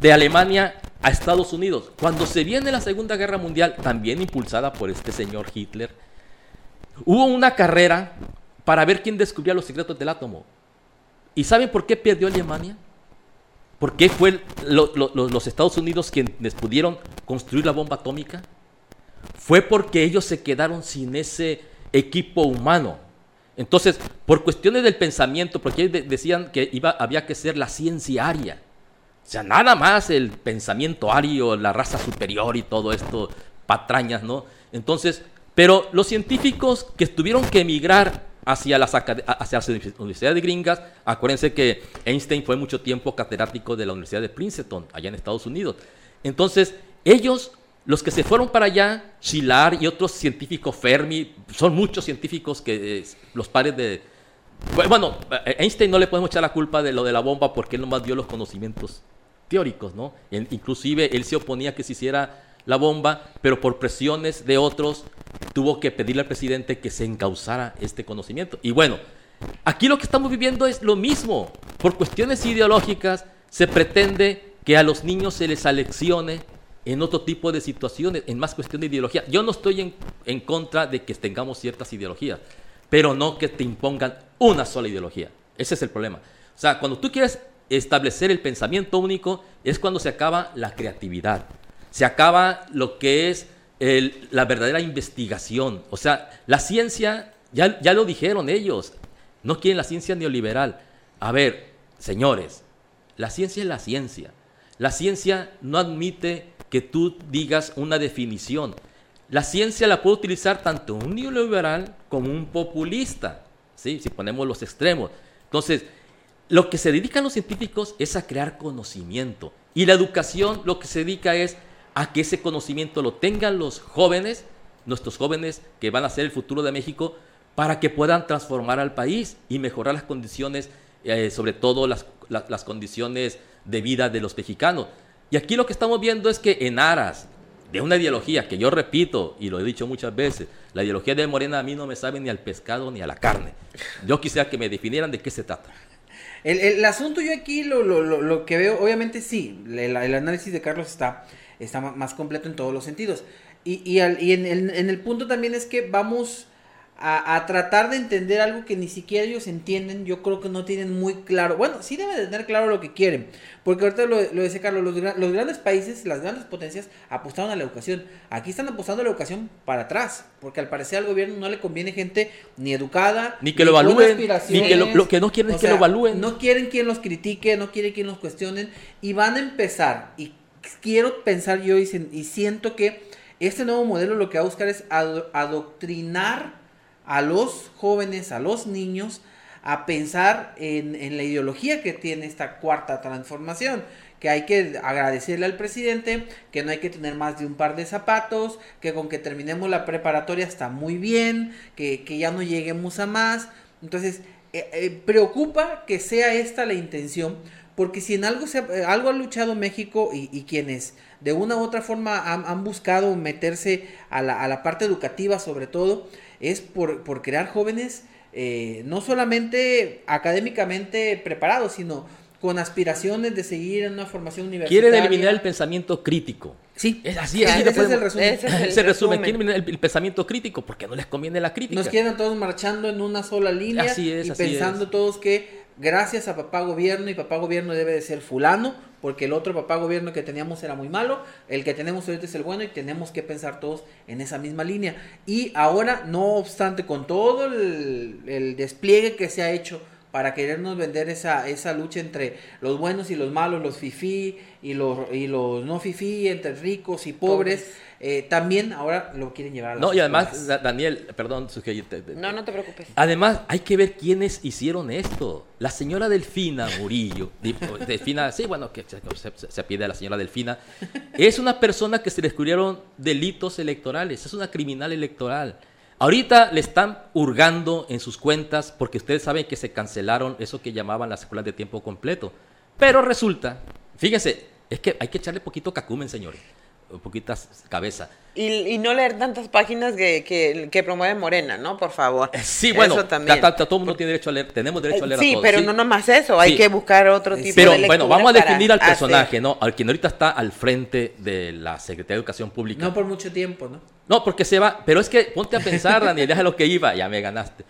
de Alemania a Estados Unidos. Cuando se viene la Segunda Guerra Mundial, también impulsada por este señor Hitler, Hubo una carrera para ver quién descubría los secretos del átomo. ¿Y saben por qué perdió Alemania? ¿Por qué fue los Estados Unidos quienes pudieron construir la bomba atómica? Fue porque ellos se quedaron sin ese equipo humano. Entonces, por cuestiones del pensamiento, porque ellos decían que iba, había que ser la ciencia aria. O sea, nada más el pensamiento ario, la raza superior y todo esto, patrañas, ¿no? Entonces, Pero los científicos que tuvieron que emigrar hacia las, hacia las universidades gringas, acuérdense que Einstein fue mucho tiempo catedrático de la Universidad de Princeton, allá en Estados Unidos. Entonces, ellos, los que se fueron para allá, Szilard y otros científicos, Fermi, son muchos científicos que eh, los padres de... Bueno, Einstein no le podemos echar la culpa de lo de la bomba porque él nomás dio los conocimientos teóricos, ¿no? inclusive él se oponía que se hiciera la bomba, pero por presiones de otros tuvo que pedirle al presidente que se encauzara este conocimiento. Y bueno, aquí lo que estamos viviendo es lo mismo. Por cuestiones ideológicas se pretende que a los niños se les aleccione en otro tipo de situaciones, en más cuestión de ideología. Yo no estoy en, en contra de que tengamos ciertas ideologías, pero no que te impongan una sola ideología. Ese es el problema. O sea, cuando tú quieres establecer el pensamiento único, es cuando se acaba la creatividad se acaba lo que es la verdadera investigación. O sea, la ciencia, ya, ya lo dijeron ellos, no quieren la ciencia neoliberal. A ver, señores, la ciencia es la ciencia. La ciencia no admite que tú digas una definición. La ciencia la puede utilizar tanto un neoliberal como un populista, ¿sí? si ponemos los extremos. Entonces, lo que se dedican los científicos es a crear conocimiento. Y la educación lo que se dedica es a que ese conocimiento lo tengan los jóvenes, nuestros jóvenes que van a ser el futuro de México, para que puedan transformar al país y mejorar las condiciones, eh, sobre todo las, las, condiciones de vida de los mexicanos. Y aquí lo que estamos viendo es que en aras de una ideología que yo repito y lo he dicho muchas veces, la ideología de Morena a mí no me sabe ni al pescado ni a la carne. Yo quisiera que me definieran de qué se trata. El, asunto yo aquí lo, lo, lo, que veo, obviamente sí, el, el análisis de Carlos está está más completo en todos los sentidos. Y, y, y en, en, el punto también es que vamos a, tratar de entender algo que ni siquiera ellos entienden. Yo creo que no tienen muy claro. Bueno, sí deben de tener claro lo que quieren. Porque ahorita lo, lo dice Carlos, los, los, grandes países, las grandes potencias apostaron a la educación. Aquí están apostando a la educación para atrás. Porque al parecer al gobierno no le conviene gente ni educada. Ni que lo evalúen. Ni que lo, que no quieren es que lo evalúen. No quieren quien los critique, no quieren quien los cuestionen. Y van a empezar. Y quiero pensar yo y, siento que este nuevo modelo lo que va a buscar es adoctrinar a los jóvenes, a los niños, a pensar en, la ideología que tiene esta cuarta transformación. Que hay que agradecerle al presidente, que no hay que tener más de un par de zapatos, que con que terminemos la preparatoria está muy bien, que, ya no lleguemos a más. Entonces, eh, eh, preocupa que sea esta la intención, porque si en algo, se, eh, algo ha luchado México y, quienes de una u otra forma han, buscado meterse a la, a la, parte educativa sobre todo, es por, por crear jóvenes eh, no solamente académicamente preparados, sino con aspiraciones de seguir en una formación universitaria. Quieren eliminar el pensamiento crítico. Sí, es así, ese, es el resumen. se resume. Quieren eliminar el, pensamiento crítico porque no les conviene la crítica. Nos quedan todos marchando en una sola línea así es, y pensando todos que gracias a papá gobierno y papá gobierno debe de ser fulano, porque el otro papá gobierno que teníamos era muy malo, el que tenemos ahorita es el bueno y tenemos que pensar todos en esa misma línea. Y ahora, no obstante, con todo el, despliegue que se ha hecho para querernos vender esa, esa lucha entre los buenos y los malos, los fifí y los, y los no fifí, entre ricos y pobres. Eh, también ahora lo quieren llevar a las No, y además, Daniel, perdón, No, no te preocupes. Además, hay que ver quiénes hicieron esto. La señora Delfina Murillo, [LAUGHS] Delfina, sí, bueno, que se, se, pide a la señora Delfina, [LAUGHS] es una persona que se descubrieron delitos electorales, es una criminal electoral. Ahorita le están hurgando en sus cuentas porque ustedes saben que se cancelaron eso que llamaban las escuelas de tiempo completo. Pero resulta, fíjense, es que hay que echarle poquito cacumen, señores poquitas cabeza. Y, no leer tantas páginas que, que, que, promueve Morena, ¿no? Por favor. Eh, sí, bueno, también. todo el mundo tiene derecho a leer, tenemos derecho a leer sí, a pero no nomás eso, hay que buscar otro tipo pero, de bueno, vamos a definir al personaje, ¿no? Al quien ahorita está al frente de la Secretaría de Educación Pública. No por mucho tiempo, ¿no? No, porque se va, pero es que ponte a pensar, Daniel, [LAUGHS] ya lo que iba, ya me ganaste.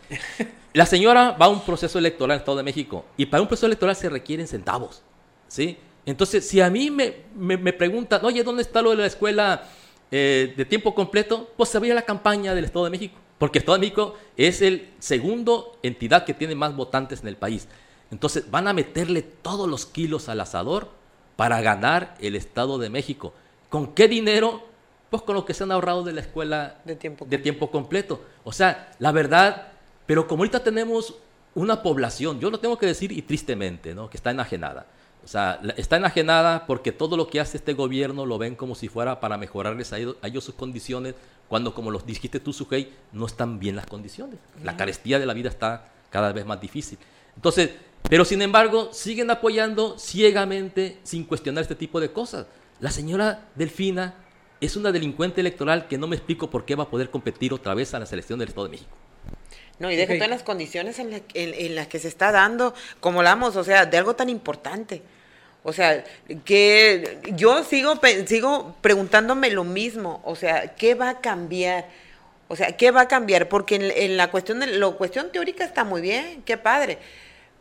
La señora va a un proceso electoral en Estado de México y para un proceso electoral se requieren centavos, ¿sí? Entonces, si a mí me, me, preguntan, oye, ¿dónde está lo de la escuela eh, de tiempo completo? Pues se la campaña del Estado de México, porque el Estado de México es el segundo entidad que tiene más votantes en el país. Entonces, van a meterle todos los kilos al asador para ganar el Estado de México. ¿Con qué dinero? pues con lo que se han ahorrado de la escuela de tiempo, de tiempo completo. O sea, la verdad, pero como ahorita tenemos una población, yo lo tengo que decir y tristemente, ¿no? que está enajenada. O sea, está enajenada porque todo lo que hace este gobierno lo ven como si fuera para mejorarles a ellos, sus condiciones, cuando, como los dijiste tú, Sujei, no están bien las condiciones. La carestía de la vida está cada vez más difícil. Entonces, pero sin embargo, siguen apoyando ciegamente, sin cuestionar este tipo de cosas. La señora Delfina es una delincuente electoral que no me explico por qué va a poder competir otra vez a la selección del Estado de México. No, y deja todas las condiciones en, las que se está dando, como hablamos, o sea, de algo tan importante. O sea, que yo sigo, sigo preguntándome lo mismo, o sea, ¿qué va a cambiar? O sea, ¿qué va a cambiar? Porque en, la cuestión de la cuestión teórica está muy bien, qué padre.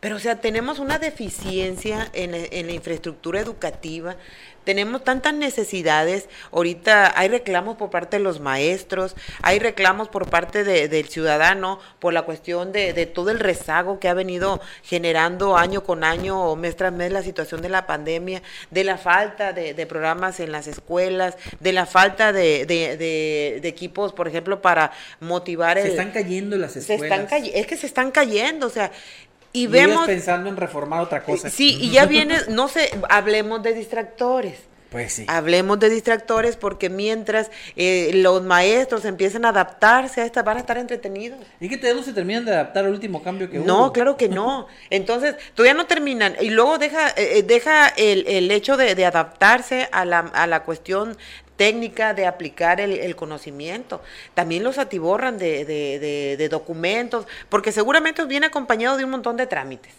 Pero, o sea, tenemos una deficiencia en, en la infraestructura educativa, tenemos tantas necesidades. Ahorita hay reclamos por parte de los maestros, hay reclamos por parte del ciudadano por la cuestión de, todo el rezago que ha venido generando año con año o mes tras mes la situación de la pandemia, de la falta de, programas en las escuelas, de la falta de, equipos, por ejemplo, para motivar. Se están cayendo las escuelas. Se están es que se están cayendo, o sea, y, vemos pensando en reformar otra cosa. Sí, y ya viene, no sé, hablemos de distractores. Pues sí. Hablemos de distractores porque mientras eh, los maestros empiezan a adaptarse a esta, van a estar entretenidos. ¿Y que no se terminan de adaptar al último cambio que hubo? No, claro que no. [LAUGHS] Entonces, todavía no terminan. Y luego deja, eh, eh, deja el, el hecho de, de, adaptarse a la, a la cuestión técnica de aplicar el, conocimiento. También los atiborran de, de, documentos, porque seguramente viene acompañado de un montón de trámites.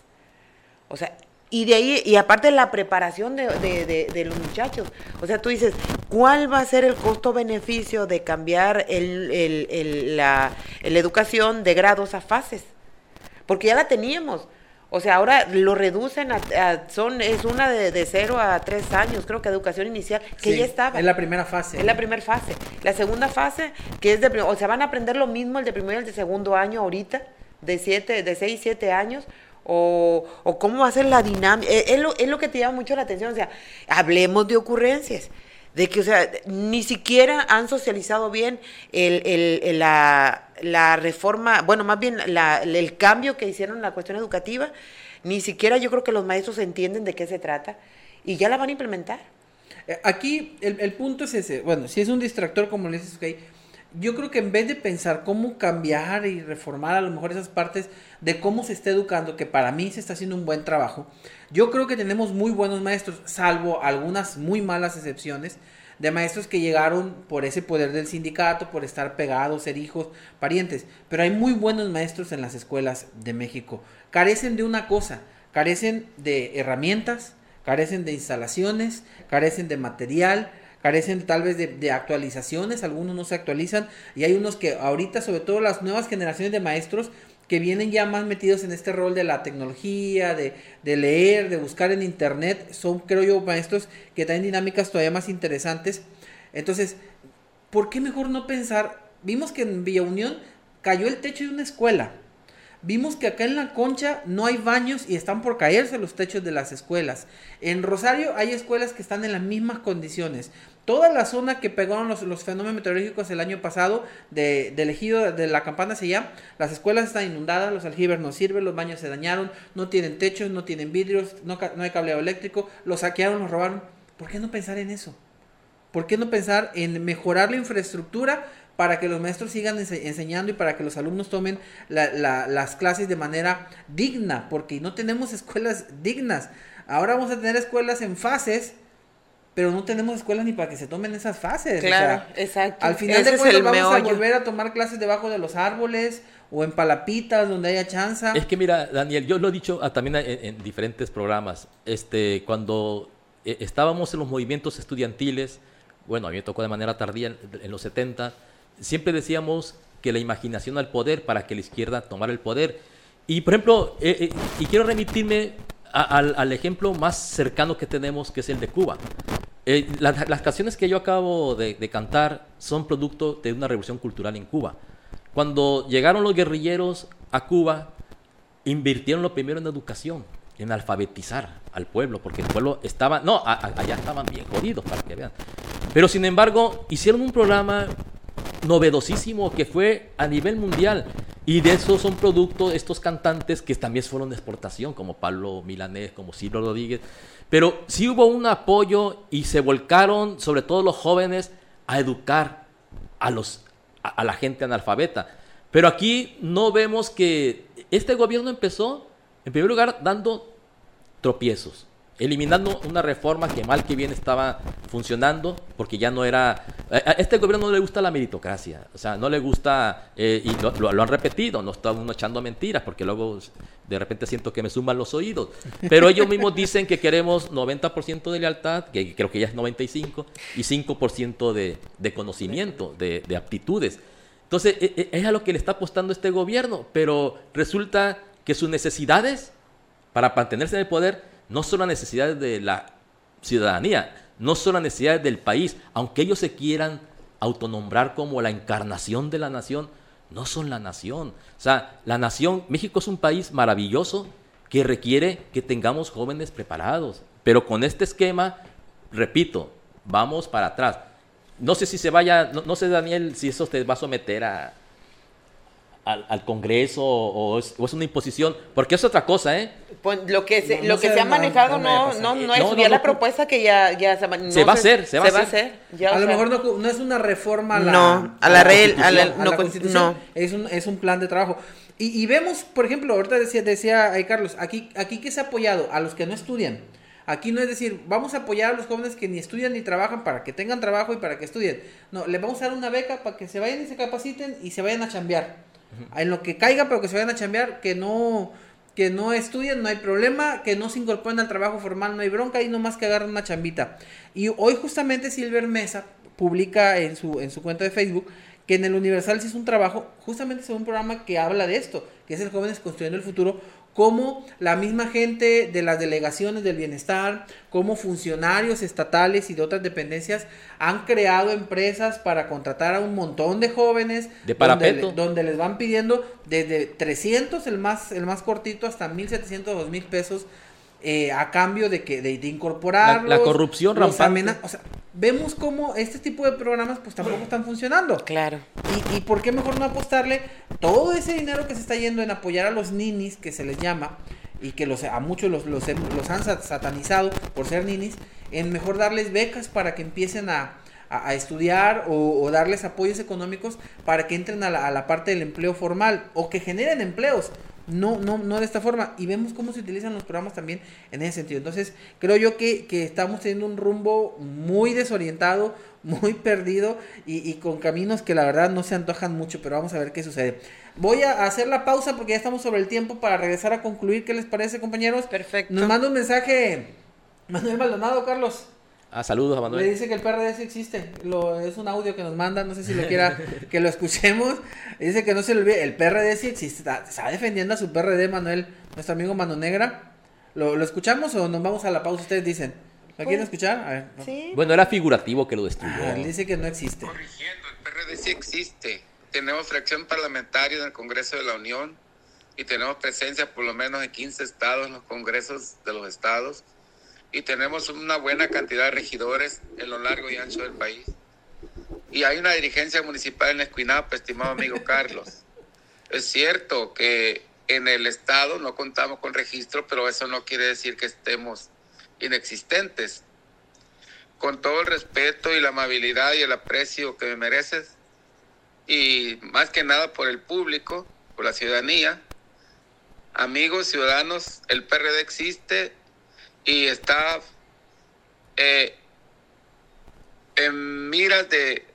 O sea, y de ahí, y aparte la preparación de, los muchachos. O sea, tú dices, ¿cuál va a ser el costo-beneficio de cambiar el, la educación de grados a fases? Porque ya la teníamos. O sea, ahora lo reducen a, son es una de, de cero a tres años, creo que educación inicial, que ya estaba. Es la primera fase. Es la primera fase. La segunda fase, que es de, o sea, van a aprender lo mismo el de primero y el de segundo año ahorita, de siete, de seis, siete años, o, o cómo va a ser la dinámica. Es, lo, es lo que te llama mucho la atención, o sea, hablemos de ocurrencias de que, o sea, ni siquiera han socializado bien el, el, la, la, reforma, bueno, más bien la, el cambio que hicieron en la cuestión educativa, ni siquiera yo creo que los maestros entienden de qué se trata y ya la van a implementar. Eh, aquí el, el punto es ese, bueno, si es un distractor como le dices, okay, yo creo que en vez de pensar cómo cambiar y reformar a lo mejor esas partes de cómo se está educando, que para mí se está haciendo un buen trabajo, yo creo que tenemos muy buenos maestros, salvo algunas muy malas excepciones de maestros que llegaron por ese poder del sindicato, por estar pegados, ser hijos, parientes. Pero hay muy buenos maestros en las escuelas de México. Carecen de una cosa, carecen de herramientas, carecen de instalaciones, carecen de material, carecen tal vez de, actualizaciones, algunos no se actualizan y hay unos que ahorita, sobre todo las nuevas generaciones de maestros, que vienen ya más metidos en este rol de la tecnología, de, de, leer, de buscar en internet, son creo yo maestros que traen dinámicas todavía más interesantes. Entonces, ¿por qué mejor no pensar? Vimos que en Villa Unión cayó el techo de una escuela. Vimos que acá en la concha no hay baños y están por caerse los techos de las escuelas. En Rosario hay escuelas que están en las mismas condiciones. Toda la zona que pegaron los, fenómenos meteorológicos el año pasado de, del ejido de la campana ya las escuelas están inundadas, los aljibes no sirven, los baños se dañaron, no tienen techos, no tienen vidrios, no, no hay cableado eléctrico, los saquearon, los robaron. ¿Por qué no pensar en eso? ¿Por qué no pensar en mejorar la infraestructura para que los maestros sigan enseñando y para que los alumnos tomen las clases de manera digna, porque no tenemos [LAUGHS] escuelas dignas. Ahora vamos a tener escuelas en fases, pero no tenemos escuelas ni para que se tomen esas fases. Claro, exacto. Al final de cuentas vamos a volver a tomar clases debajo de los árboles o en palapitas donde haya chance. Es que mira, Daniel, yo lo he dicho ah, también en, diferentes programas. Este, cuando eh, estábamos en los movimientos estudiantiles, bueno, a mí me tocó de manera tardía en, en los 70, siempre decíamos que la imaginación al poder para que la izquierda tomara el poder. Y por ejemplo, eh, eh, y quiero remitirme al, ejemplo más cercano que tenemos, que es el de Cuba. Eh, las canciones que yo acabo de, cantar son producto de una revolución cultural en Cuba. Cuando llegaron los guerrilleros a Cuba, invirtieron lo primero en educación, en alfabetizar al pueblo, porque el pueblo estaba, no, allá estaban bien jodidos, para que vean. Pero sin embargo, hicieron un programa novedosísimo que fue a nivel mundial. Y de eso son productos estos cantantes que también fueron de exportación, como Pablo Milanés, como Silvio Rodríguez. Pero sí hubo un apoyo y se volcaron, sobre todo los jóvenes, a educar a, los, a la gente analfabeta. Pero aquí no vemos que este gobierno empezó, en primer lugar, dando tropiezos eliminando una reforma que mal que bien estaba funcionando, porque ya no era... A este gobierno no le gusta la meritocracia, o sea, no le gusta, eh, y lo, han repetido, no está uno echando mentiras, porque luego de repente siento que me suman los oídos, pero ellos mismos dicen que queremos 90% de lealtad, que creo que ya es 95%, y 5% de, de conocimiento, de, de aptitudes. Entonces, e, e, es a lo que le está apostando este gobierno, pero resulta que sus necesidades para mantenerse en el poder no son las necesidades de la ciudadanía, no son las necesidades del país, aunque ellos se quieran autonombrar como la encarnación de la nación, no son la nación. O sea, la nación, México es un país maravilloso que requiere que tengamos jóvenes preparados, pero con este esquema, repito, vamos para atrás. No sé si se vaya, no, sé Daniel, si eso te va a someter a, al, Congreso o es, una imposición, porque es otra cosa, ¿eh? Pues lo que se, lo que se ha manejado no, no, no, es ya la propuesta que ya, ya se, va a hacer, se va, a hacer. a lo mejor no, es una reforma a la, no, a la, a la, constitución, Es, un, es un plan de trabajo. Y, y, vemos, por ejemplo, ahorita decía, decía Carlos, aquí, aquí que se ha apoyado a los que no estudian. Aquí no es decir, vamos a apoyar a los jóvenes que ni estudian ni trabajan para que tengan trabajo y para que estudien. No, les vamos a dar una beca para que se vayan y se capaciten y se vayan a chambear. En lo que caiga, pero que se vayan a chambear, que no, que no estudien, no hay problema, que no se incorporen al trabajo formal, no hay bronca, y nomás que agarren una chambita. Y hoy justamente Silver Mesa publica en su, en su cuenta de Facebook que en el Universal se hizo un trabajo justamente sobre un programa que habla de esto, que es el Jóvenes Construyendo el Futuro, como la misma gente de las delegaciones del bienestar, como funcionarios estatales y de otras dependencias han creado empresas para contratar a un montón de jóvenes de parapeto. Donde, les van pidiendo desde 300 el más el más cortito hasta 1700 2000 pesos eh, a cambio de que de, incorporar la, corrupción rampante. O sea, vemos cómo este tipo de programas pues tampoco están funcionando. Claro. ¿Y, y por qué mejor no apostarle todo ese dinero que se está yendo en apoyar a los ninis, que se les llama, y que los, a muchos los, los, los han satanizado por ser ninis, en mejor darles becas para que empiecen a, a, estudiar o, darles apoyos económicos para que entren a la, a la parte del empleo formal o que generen empleos no, no, no de esta forma. Y vemos cómo se utilizan los programas también en ese sentido. Entonces, creo yo que, estamos teniendo un rumbo muy desorientado, muy perdido y, con caminos que la verdad no se antojan mucho, pero vamos a ver qué sucede. Voy a hacer la pausa porque ya estamos sobre el tiempo para regresar a concluir. ¿Qué les parece, compañeros? Perfecto. Nos manda un mensaje Manuel Maldonado, Carlos. Ah, saludos a Manuel. Le dice que el PRD sí existe. Lo, es un audio que nos manda, no sé si lo quiera [LAUGHS] que lo escuchemos. Dice que no se le olvide, el PRD sí existe. Está, defendiendo a su PRD, Manuel, nuestro amigo Mano Negra. ¿Lo, escuchamos o nos vamos a la pausa? Ustedes dicen. ¿Lo quieren pues, escuchar? A ver, ¿Sí? Bueno, era figurativo que lo destruyó. Ah, él dice que no existe. Corrigiendo, el PRD sí existe. Tenemos fracción parlamentaria en el Congreso de la Unión y tenemos presencia por lo menos en 15 estados en los congresos de los estados y tenemos una buena cantidad de regidores en lo largo y ancho del país. Y hay una dirigencia municipal en Escuinapa, estimado amigo [LAUGHS] Carlos. Es cierto que en el Estado no contamos con registro, pero eso no quiere decir que estemos inexistentes. Con todo el respeto y la amabilidad y el aprecio que me mereces, y más que nada por el público, por la ciudadanía, amigos, ciudadanos, el PRD existe y está eh, en miras de,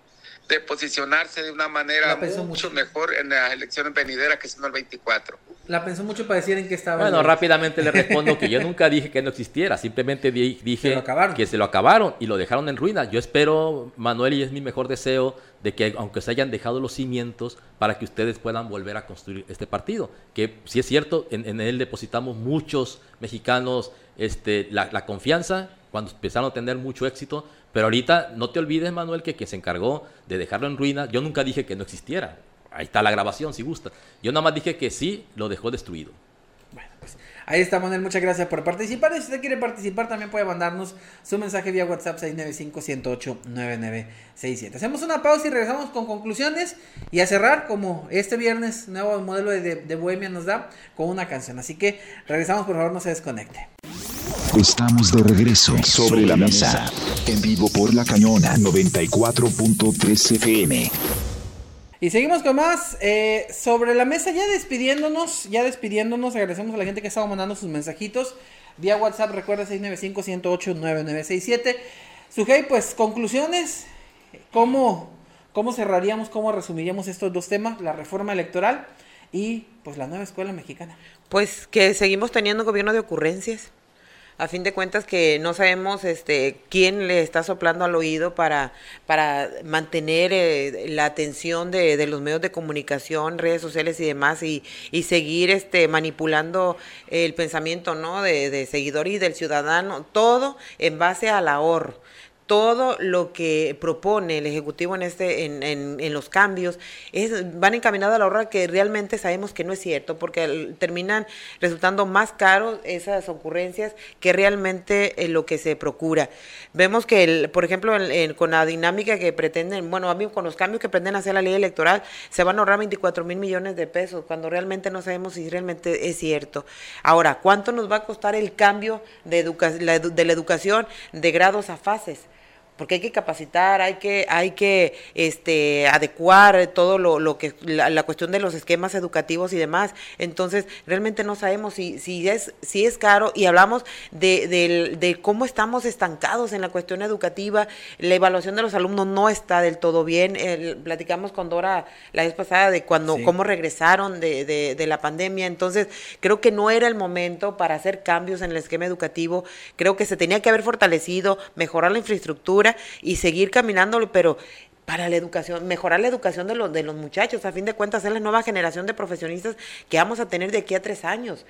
posicionarse de una manera mucho, mejor en las elecciones venideras que son el 24. La pensó mucho para decir en qué estaba. Bueno, rápidamente le respondo que yo [LAUGHS] nunca dije que no existiera, simplemente dije que se lo acabaron y lo dejaron en ruina. Yo espero, Manuel, y es mi mejor deseo, de que aunque se hayan dejado los cimientos para que ustedes puedan volver a construir este partido. Que si es cierto, en él depositamos muchos mexicanos este, la, confianza cuando empezaron a tener mucho éxito. Pero ahorita no te olvides, Manuel, que quien se encargó de dejarlo en ruina, yo nunca dije que no existiera. Ahí está la grabación, si gusta. Yo nada más dije que sí lo dejó destruido. Ahí está, Manuel. Muchas gracias por participar. Y si usted quiere participar, también puede mandarnos su mensaje vía WhatsApp 695-108-9967. Hacemos una pausa y regresamos con conclusiones. Y a cerrar, como este viernes, nuevo modelo de, de Bohemia nos da, con una canción. Así que regresamos, por favor, no se desconecte. Estamos de regreso sobre la mesa, en vivo por la cañona 94.3 FM. Y seguimos con más eh, sobre la mesa, ya despidiéndonos, ya despidiéndonos, agradecemos a la gente que estaba mandando sus mensajitos vía WhatsApp, recuerda 695-108-9967. Sujei, pues conclusiones, ¿cómo, ¿cómo cerraríamos, cómo resumiríamos estos dos temas, la reforma electoral y pues la nueva escuela mexicana? Pues que seguimos teniendo gobierno de ocurrencias a fin de cuentas que no sabemos este quién le está soplando al oído para, para mantener eh, la atención de, de, los medios de comunicación, redes sociales y demás, y, y seguir este manipulando el pensamiento ¿no? de, de seguidor y del ciudadano, todo en base al ahorro todo lo que propone el Ejecutivo en, este, en, en, los cambios es, van encaminados a la hora que realmente sabemos que no es cierto, porque terminan resultando más caros esas ocurrencias que realmente eh, lo que se procura. Vemos que, el, por ejemplo, con la dinámica que pretenden, bueno, a mí con los cambios que pretenden hacer la ley electoral, se van a ahorrar 24 mil millones de pesos, cuando realmente no sabemos si realmente es cierto. Ahora, ¿cuánto nos va a costar el cambio de, de la educación de grados a fases? Porque hay que capacitar, hay que, hay que este, adecuar todo lo, lo que, la, cuestión de los esquemas educativos y demás. Entonces, realmente no sabemos si, si, es, si es caro y hablamos de, de, cómo estamos estancados en la cuestión educativa. La evaluación de los alumnos no está del todo bien. platicamos con Dora la vez pasada de cuando, cómo regresaron de, de, de la pandemia. Entonces, creo que no era el momento para hacer cambios en el esquema educativo. Creo que se tenía que haber fortalecido, mejorar la infraestructura y seguir caminando, pero para la educación, mejorar la educación de los, de los muchachos, a fin de cuentas es la nueva generación de profesionistas que vamos a tener de aquí a tres años.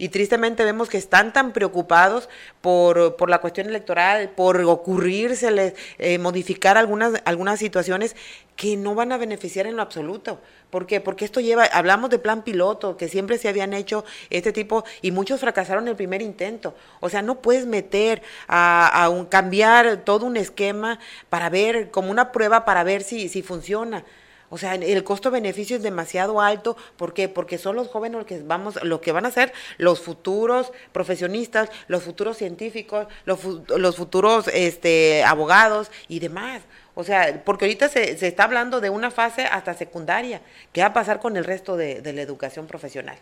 Y tristemente vemos que están tan preocupados por, por la cuestión electoral, por ocurrírseles, eh, modificar algunas, algunas situaciones que no van a beneficiar en lo absoluto. ¿Por qué? Porque esto lleva, hablamos de plan piloto, que siempre se habían hecho este tipo, y muchos fracasaron el primer intento. O sea, no puedes meter a, a un, cambiar todo un esquema para ver, como una prueba para ver si, si funciona. O sea, el costo-beneficio es demasiado alto. ¿Por qué? Porque son los jóvenes los que, vamos, lo que van a ser los futuros profesionistas, los futuros científicos, los, futuros este, abogados y demás. O sea, porque ahorita se, está hablando de una fase hasta secundaria. ¿Qué va a pasar con el resto de, de la educación profesional?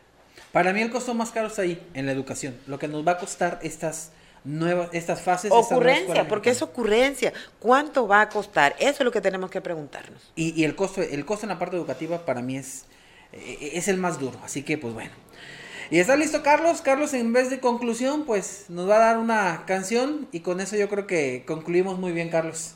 Para mí el costo más caro está ahí, en la educación. Lo que nos va a costar estas nuevas, estas fases. Ocurrencia, porque es ocurrencia. ¿Cuánto va a costar? Eso es lo que tenemos que preguntarnos. Y, y el costo, el costo en la parte educativa para mí es, eh, es el más duro. Así que, pues bueno. Y está listo Carlos. Carlos, en vez de conclusión, pues nos va a dar una canción. Y con eso yo creo que concluimos muy bien, Carlos.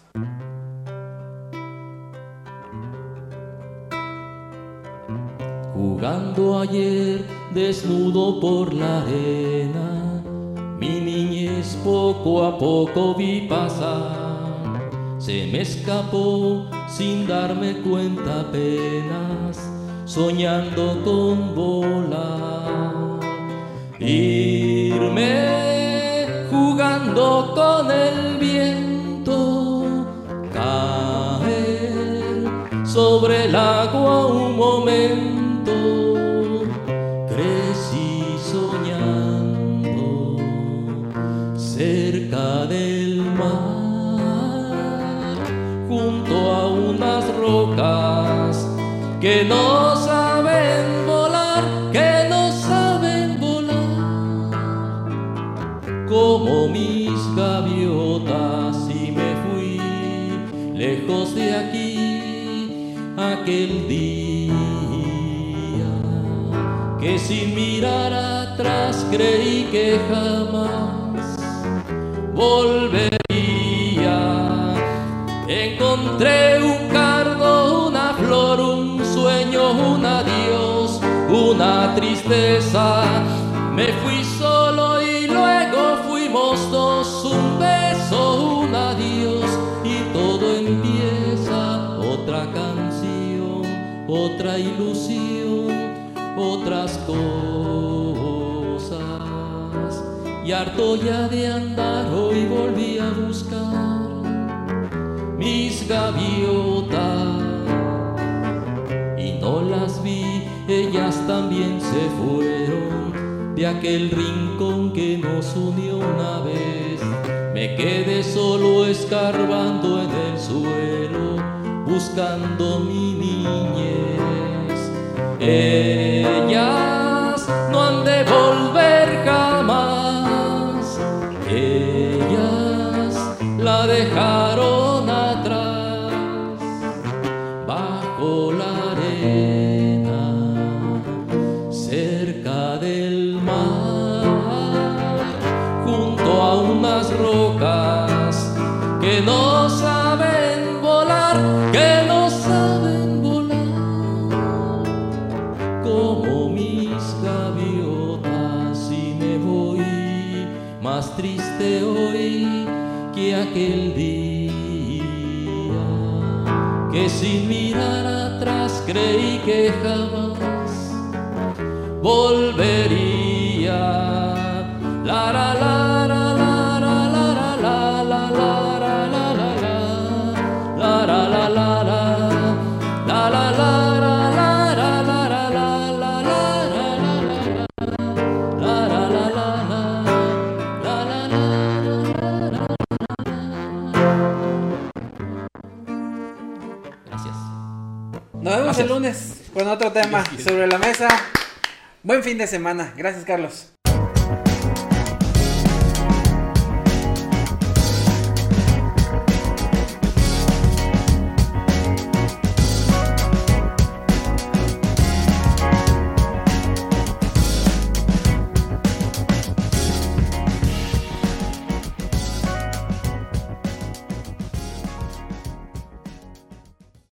Jugando ayer desnudo por la arena mi niñez poco a poco vi pasar, se me escapó sin darme cuenta apenas, soñando con volar. Irme jugando con el viento, caer sobre el agua un momento que no saben volar, que no saben volar, como mis gaviotas y me fui lejos de aquí aquel día que sin mirar atrás creí que jamás volvería. Encontré un una tristeza. Me fui solo y luego fuimos dos, un beso, un adiós y todo empieza otra canción, otra ilusión, otras cosas. y harto ya de andar hoy volví a buscar mis gaviotas ellas también se fueron de aquel rincón que nos unió una vez. Me quedé solo escarbando en el suelo, buscando mi niñez. Ellas no han de volver jamás, ellas la dejaron sin mirar atrás creí que jamás volvería. El lunes con otro tema sobre la mesa. Buen fin de semana. Gracias, Carlos.